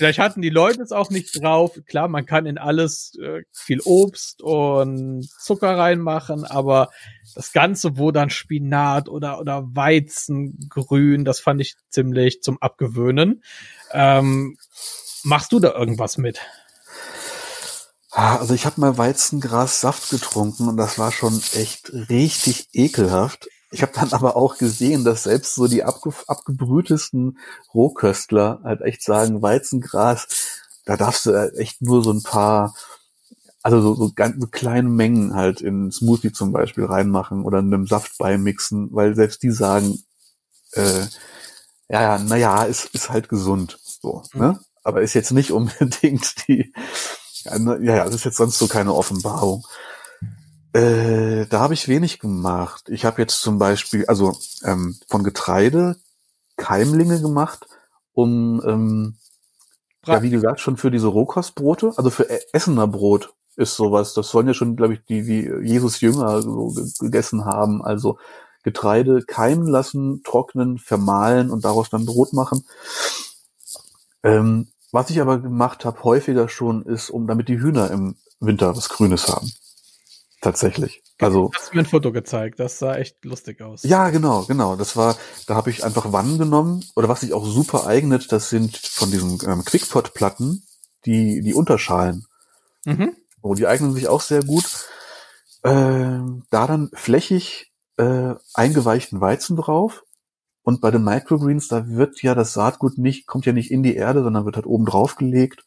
Vielleicht hatten die Leute es auch nicht drauf. Klar, man kann in alles äh, viel Obst und Zucker reinmachen, aber das Ganze, wo dann Spinat oder, oder Weizengrün, das fand ich ziemlich zum Abgewöhnen. Ähm, machst du da irgendwas mit? Ah, also ich habe mal Weizengras-Saft getrunken und das war schon echt richtig ekelhaft. Ich habe dann aber auch gesehen, dass selbst so die abge abgebrühtesten Rohköstler halt echt sagen, Weizengras, da darfst du echt nur so ein paar, also so, so ganz so kleine Mengen halt in Smoothie zum Beispiel reinmachen oder in einem Saft beimixen, weil selbst die sagen, äh, ja, ja, naja, ist, ist halt gesund. So, mhm. ne? Aber ist jetzt nicht <laughs> unbedingt die, ja, ja, das ist jetzt sonst so keine Offenbarung. Äh, da habe ich wenig gemacht. Ich habe jetzt zum Beispiel, also ähm, von Getreide Keimlinge gemacht, um, ähm, ja, wie gesagt, schon für diese Rohkostbrote, also für e-, Essener Brot ist sowas. Das sollen ja schon, glaube ich, die wie Jesus Jünger so gegessen haben. Also Getreide keimen lassen, trocknen, vermahlen und daraus dann Brot machen. Ähm, was ich aber gemacht habe, häufiger schon, ist, um damit die Hühner im Winter was Grünes haben. tatsächlich. Also hast du mir ein Foto gezeigt, das sah echt lustig aus. Ja, genau, genau. Das war, da habe ich einfach Wannen genommen oder was sich auch super eignet, das sind von diesen ähm, Quickpot-Platten die die Unterschalen. Mhm. Oh, die eignen sich auch sehr gut. Ähm, da dann flächig äh, eingeweichten Weizen drauf. Und bei den Microgreens, da wird ja das Saatgut nicht, kommt ja nicht in die Erde, sondern wird halt oben drauf gelegt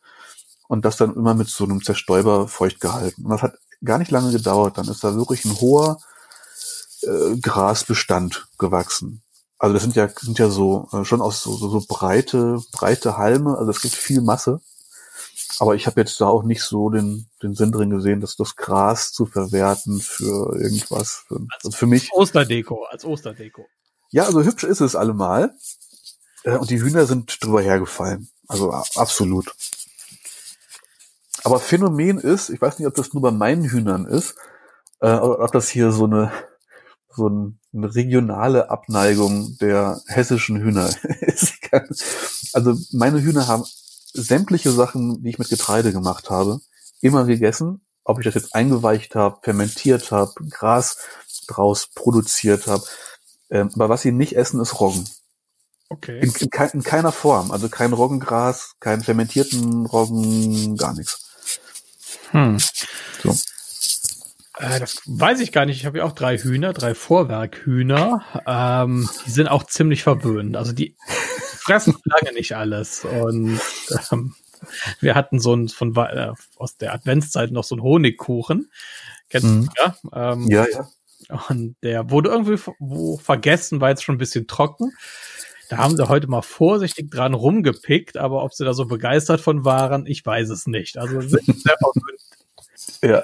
und das dann immer mit so einem Zerstäuber feucht gehalten. Und das hat gar nicht lange gedauert. Dann ist da wirklich ein hoher äh, Grasbestand gewachsen. Also das sind ja sind ja so äh, schon aus so, so, so breite breite Halme. Also es gibt viel Masse. Aber ich habe jetzt da auch nicht so den den Sinn drin gesehen, dass das Gras zu verwerten für irgendwas. Für, als, also für mich Osterdeko als Osterdeko. Ja, also hübsch ist es allemal. Äh, und die Hühner sind drüber hergefallen. Also absolut. Aber Phänomen ist, ich weiß nicht, ob das nur bei meinen Hühnern ist, äh, oder ob das hier so eine, so eine regionale Abneigung der hessischen Hühner <laughs> ist. Also meine Hühner haben sämtliche Sachen, die ich mit Getreide gemacht habe, immer gegessen. Ob ich das jetzt eingeweicht habe, fermentiert habe, Gras draus produziert habe. Ähm, aber was sie nicht essen, ist Roggen. Okay. In, in, in, keiner Form. Also kein Roggengras, kein fermentierten Roggen, gar nichts. Hm. So. Äh, das weiß ich gar nicht. Ich habe ja auch drei Hühner, drei Vorwerkhühner. Ähm, die sind auch ziemlich verwöhnt. Also die <laughs> fressen lange nicht alles. Und ähm, wir hatten so ein von äh, aus der Adventszeit noch so einen Honigkuchen. Kennst mhm. du ja? Ähm, ja, ja. Und der wurde irgendwie wo vergessen, war jetzt schon ein bisschen trocken. Da haben sie heute mal vorsichtig dran rumgepickt, aber ob sie da so begeistert von waren, ich weiß es nicht. Also sind <laughs> Ja.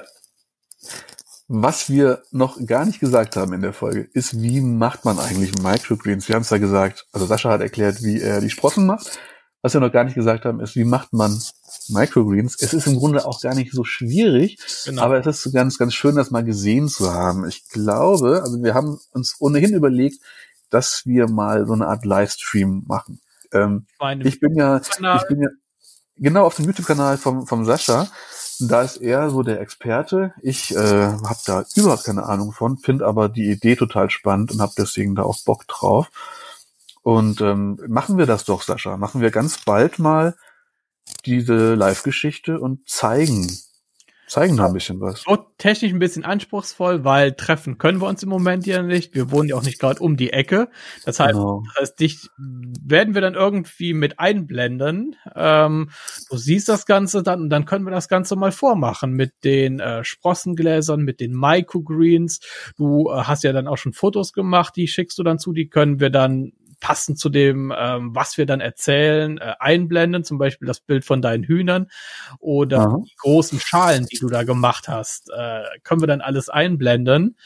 Was wir noch gar nicht gesagt haben in der Folge, ist, wie macht man eigentlich Microgreens? Wir haben es ja gesagt, also Sascha hat erklärt, wie er die Sprossen macht. Was wir noch gar nicht gesagt haben, ist, wie macht man Microgreens? Es ist im Grunde auch gar nicht so schwierig, genau. aber es ist ganz, ganz schön, das mal gesehen zu haben. Ich glaube, also wir haben uns ohnehin überlegt, dass wir mal so eine Art Livestream machen. Ähm, ich bin ja, ich bin ja genau auf dem YouTube-Kanal vom, vom Sascha da ist er so der Experte. Ich äh, habe da überhaupt keine Ahnung von, finde aber die Idee total spannend und habe deswegen da auch Bock drauf. Und ähm, machen wir das doch, Sascha. Machen wir ganz bald mal diese Live-Geschichte und zeigen, zeigen da ein bisschen was. So technisch ein bisschen anspruchsvoll, weil treffen können wir uns im Moment ja nicht. Wir wohnen ja auch nicht gerade um die Ecke. Das heißt, genau. das heißt, dich werden wir dann irgendwie mit einblenden. Ähm, du siehst das Ganze dann und dann können wir das Ganze mal vormachen mit den äh, Sprossengläsern, mit den Microgreens. Du äh, hast ja dann auch schon Fotos gemacht, die schickst du dann zu, die können wir dann passend zu dem, ähm, was wir dann erzählen, äh, einblenden, zum Beispiel das Bild von deinen Hühnern oder Aha. die großen Schalen, die du da gemacht hast, äh, können wir dann alles einblenden.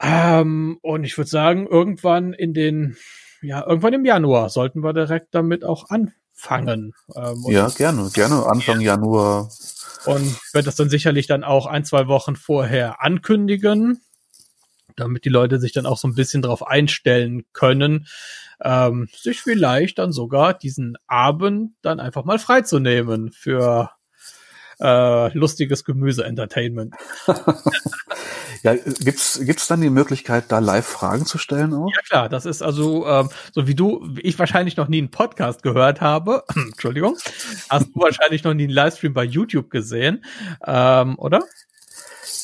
Ähm, und ich würde sagen, irgendwann in den, ja, irgendwann im Januar sollten wir direkt damit auch anfangen. Ähm, ja, gerne, gerne Anfang Januar. Und werde das dann sicherlich dann auch ein, zwei Wochen vorher ankündigen damit die Leute sich dann auch so ein bisschen darauf einstellen können, ähm, sich vielleicht dann sogar diesen Abend dann einfach mal freizunehmen für äh, lustiges Gemüse-Entertainment. <laughs> ja, gibt's gibt's dann die Möglichkeit, da live Fragen zu stellen auch? Ja klar, das ist also ähm, so wie du, wie ich wahrscheinlich noch nie einen Podcast gehört habe. <clears throat> Entschuldigung, hast du wahrscheinlich noch nie einen Livestream bei YouTube gesehen, ähm, oder?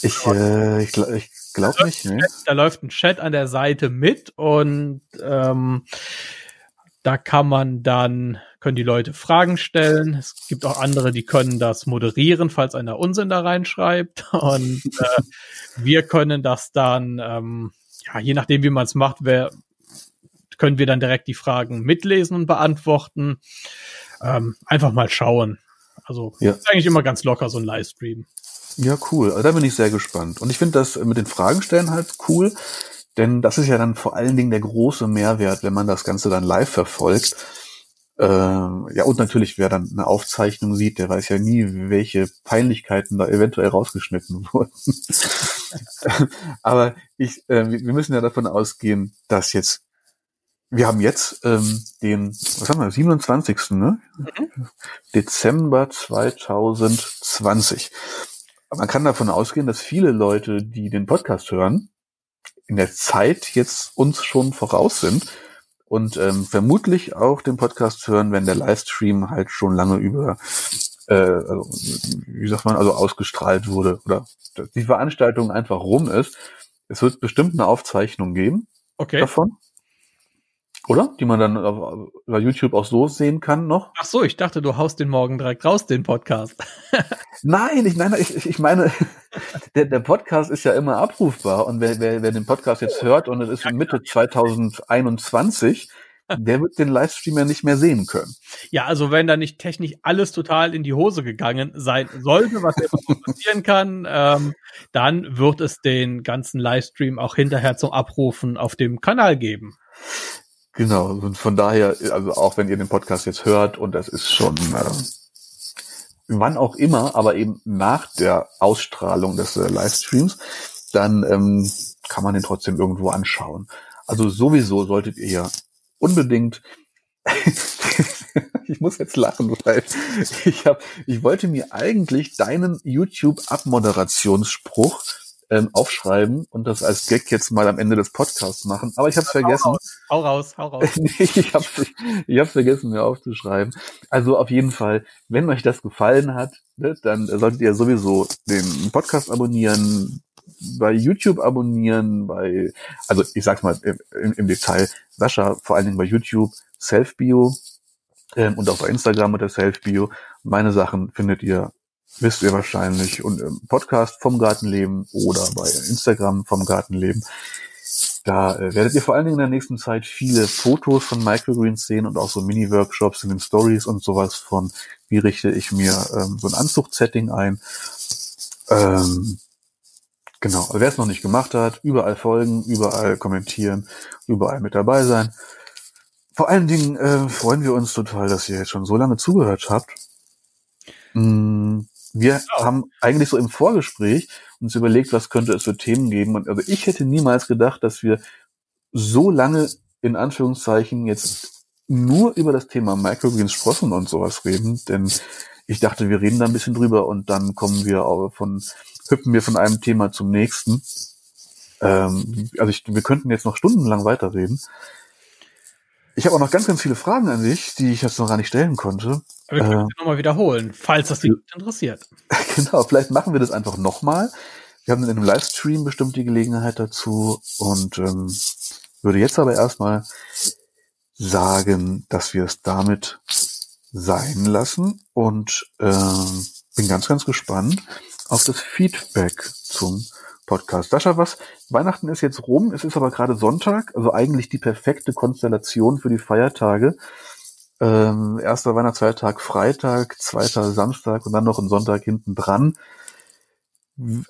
Ich, äh, ich, ich glaube nicht. Ne? Da läuft ein Chat an der Seite mit und ähm, da kann man dann, können die Leute Fragen stellen. Es gibt auch andere, die können das moderieren, falls einer Unsinn da reinschreibt. <laughs> Und äh, wir können das dann, ähm, ja, je nachdem, wie man es macht, wer, können wir dann direkt die Fragen mitlesen und beantworten. Ähm, einfach mal schauen. Also ja. ist eigentlich immer ganz locker, so ein Livestream. Ja, cool. Also da bin ich sehr gespannt. Und ich finde das mit den Fragen stellen halt cool, denn das ist ja dann vor allen Dingen der große Mehrwert, wenn man das Ganze dann live verfolgt. Ähm, ja, und natürlich, wer dann eine Aufzeichnung sieht, der weiß ja nie, welche Peinlichkeiten da eventuell rausgeschnitten <laughs> wurden. Aber ich, äh, wir müssen ja davon ausgehen, dass jetzt, wir haben jetzt ähm, den, was haben wir, 27. Ne? Mhm. Dezember 2020. man kann davon ausgehen, dass viele Leute, die den Podcast hören, in der Zeit jetzt uns schon voraus sind und ähm, vermutlich auch den Podcast hören, wenn der Livestream halt schon lange über, äh, also, wie sagt man, also ausgestrahlt wurde oder die Veranstaltung einfach rum ist. Es wird bestimmt eine Aufzeichnung geben okay. davon. Oder? Die man dann über YouTube auch so sehen kann noch. Ach so, ich dachte, du haust den morgen direkt raus, den Podcast. <laughs> nein, ich, nein, ich, ich meine, <laughs> der, der Podcast ist ja immer abrufbar und wer, wer, wer den Podcast jetzt hört und es ist Mitte 2021, der wird den Livestream ja nicht mehr sehen können. Ja, also wenn da nicht technisch alles total in die Hose gegangen sein sollte, was jetzt passieren kann, ähm, dann wird es den ganzen Livestream auch hinterher zum Abrufen auf dem Kanal geben. Genau, und von daher, also auch wenn ihr den Podcast jetzt hört und das ist schon äh, wann auch immer, aber eben nach der Ausstrahlung des äh, Livestreams, dann ähm, kann man den trotzdem irgendwo anschauen. Also sowieso solltet ihr ja unbedingt <laughs> ich muss jetzt lachen, weil ich habe, ich wollte mir eigentlich deinen YouTube Abmoderationsspruch ähm, aufschreiben und das als Gag jetzt mal am Ende des Podcasts machen. Aber ich habe es vergessen. Hau raus, hau raus. <laughs> ich habe ich hab's vergessen, mir aufzuschreiben. Also auf jeden Fall, wenn euch das gefallen hat, ne, dann solltet ihr sowieso den Podcast abonnieren, bei YouTube abonnieren, bei, also ich sag's mal im, im Detail, Sascha, vor allen Dingen bei YouTube, Selfbio ähm, und auch bei Instagram unter Selfbio. Meine Sachen findet ihr wisst ihr wahrscheinlich, und im Podcast vom Gartenleben oder bei Instagram vom Gartenleben. Da äh, werdet ihr vor allen Dingen in der nächsten Zeit viele Fotos von Microgreens sehen und auch so Mini-Workshops in den Stories und sowas von, wie richte ich mir ähm, so ein Anzuchtsetting ein. Ähm, genau, wer es noch nicht gemacht hat, überall folgen, überall kommentieren, überall mit dabei sein. Vor allen Dingen äh, freuen wir uns total, dass ihr jetzt schon so lange zugehört habt. Mm, wir genau. haben eigentlich so im Vorgespräch uns überlegt, was könnte es für Themen geben. Und also ich hätte niemals gedacht, dass wir so lange in Anführungszeichen jetzt nur über das Thema Microgreens, Sprossen und sowas reden, denn ich dachte, wir reden da ein bisschen drüber und dann kommen wir auch von, hüpfen wir von einem Thema zum nächsten. Ähm, also ich, wir könnten jetzt noch stundenlang weiterreden. Ich habe auch noch ganz, ganz viele Fragen an dich, die ich jetzt noch gar nicht stellen konnte. Aber wir können äh, sie nochmal wiederholen, falls das dich interessiert. <laughs> Genau, vielleicht machen wir das einfach nochmal. Wir haben in einem Livestream bestimmt die Gelegenheit dazu und ähm, würde jetzt aber erstmal sagen, dass wir es damit sein lassen und ähm, bin ganz, ganz gespannt auf das Feedback zum Podcast. Sascha, was? Weihnachten ist jetzt rum, es ist aber gerade Sonntag, also eigentlich die perfekte Konstellation für die Feiertage. Ähm, erster Weihnachtsfeiertag Freitag, zweiter Samstag und dann noch ein Sonntag hinten dran.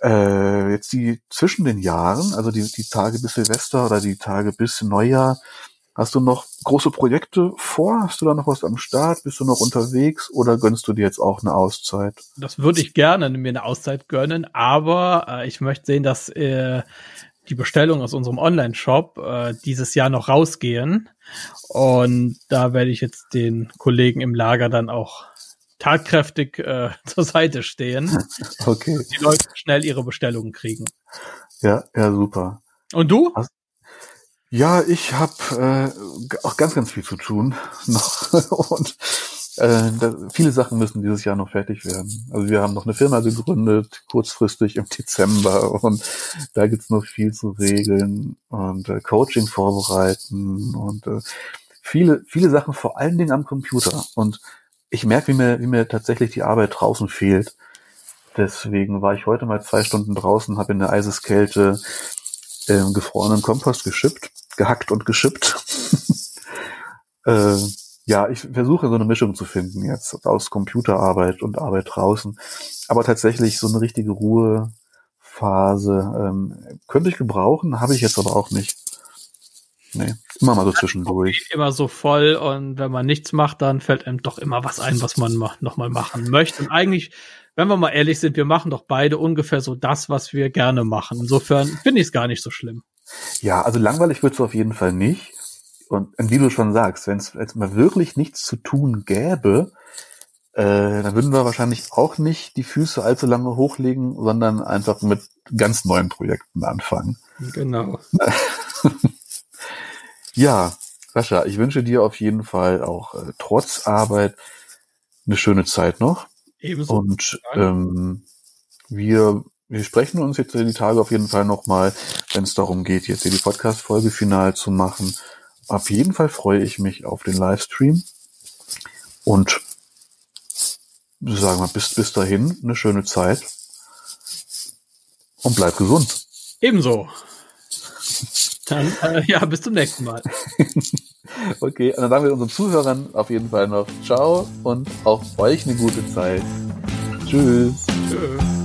Äh, jetzt die zwischen den Jahren, also die, die Tage bis Silvester oder die Tage bis Neujahr, Hast du noch große Projekte vor? Hast du da noch was am Start? Bist du noch unterwegs oder gönnst du dir jetzt auch eine Auszeit? Das würde ich gerne mir eine Auszeit gönnen, aber äh, ich möchte sehen, dass äh, die Bestellungen aus unserem Online-Shop äh, dieses Jahr noch rausgehen. Und da werde ich jetzt den Kollegen im Lager dann auch tatkräftig äh, <laughs> zur Seite stehen. <laughs> Okay. Die Leute schnell ihre Bestellungen kriegen. Ja, ja, super. Und du? Hast, ja, ich habe äh, auch ganz, ganz viel zu tun <laughs> noch und äh, da, viele Sachen müssen dieses Jahr noch fertig werden. Also wir haben noch eine Firma gegründet, kurzfristig im Dezember und da gibt's noch viel zu regeln und äh, Coaching vorbereiten und äh, viele, viele Sachen vor allen Dingen am Computer. Und ich merke, wie mir, wie mir tatsächlich die Arbeit draußen fehlt. Deswegen war ich heute mal zwei Stunden draußen, habe in der Eiseskälte äh, gefrorenen Kompost geschippt, gehackt und geschippt. <laughs> äh, ja, ich versuche so eine Mischung zu finden jetzt aus Computerarbeit und Arbeit draußen. Aber tatsächlich so eine richtige Ruhephase ähm, könnte ich gebrauchen, habe ich jetzt aber auch nicht. Nee, immer mal so zwischendurch. Immer so voll und wenn man nichts macht, dann fällt einem doch immer was ein, was man nochmal machen möchte. Und eigentlich wenn wir mal ehrlich sind, wir machen doch beide ungefähr so das, was wir gerne machen. Insofern finde ich es gar nicht so schlimm. Ja, also langweilig wird es auf jeden Fall nicht. Und wie du schon sagst, wenn es mal wirklich nichts zu tun gäbe, äh, dann würden wir wahrscheinlich auch nicht die Füße allzu lange hochlegen, sondern einfach mit ganz neuen Projekten anfangen. Genau. <laughs> ja, Sascha, ich wünsche dir auf jeden Fall auch äh, trotz Arbeit eine schöne Zeit noch. Ebenso. Und ähm, wir, wir sprechen uns jetzt die Tage auf jeden Fall nochmal, wenn es darum geht, jetzt hier die Podcast-Folge final zu machen. Auf jeden Fall freue ich mich auf den Livestream. Und sagen wir bis, bis dahin eine schöne Zeit. Und bleib gesund. Ebenso. Dann, äh, ja, bis zum nächsten Mal. <laughs> okay, und dann sagen wir unseren Zuhörern auf jeden Fall noch Ciao und auch euch eine gute Zeit. Tschüss. Tschüss.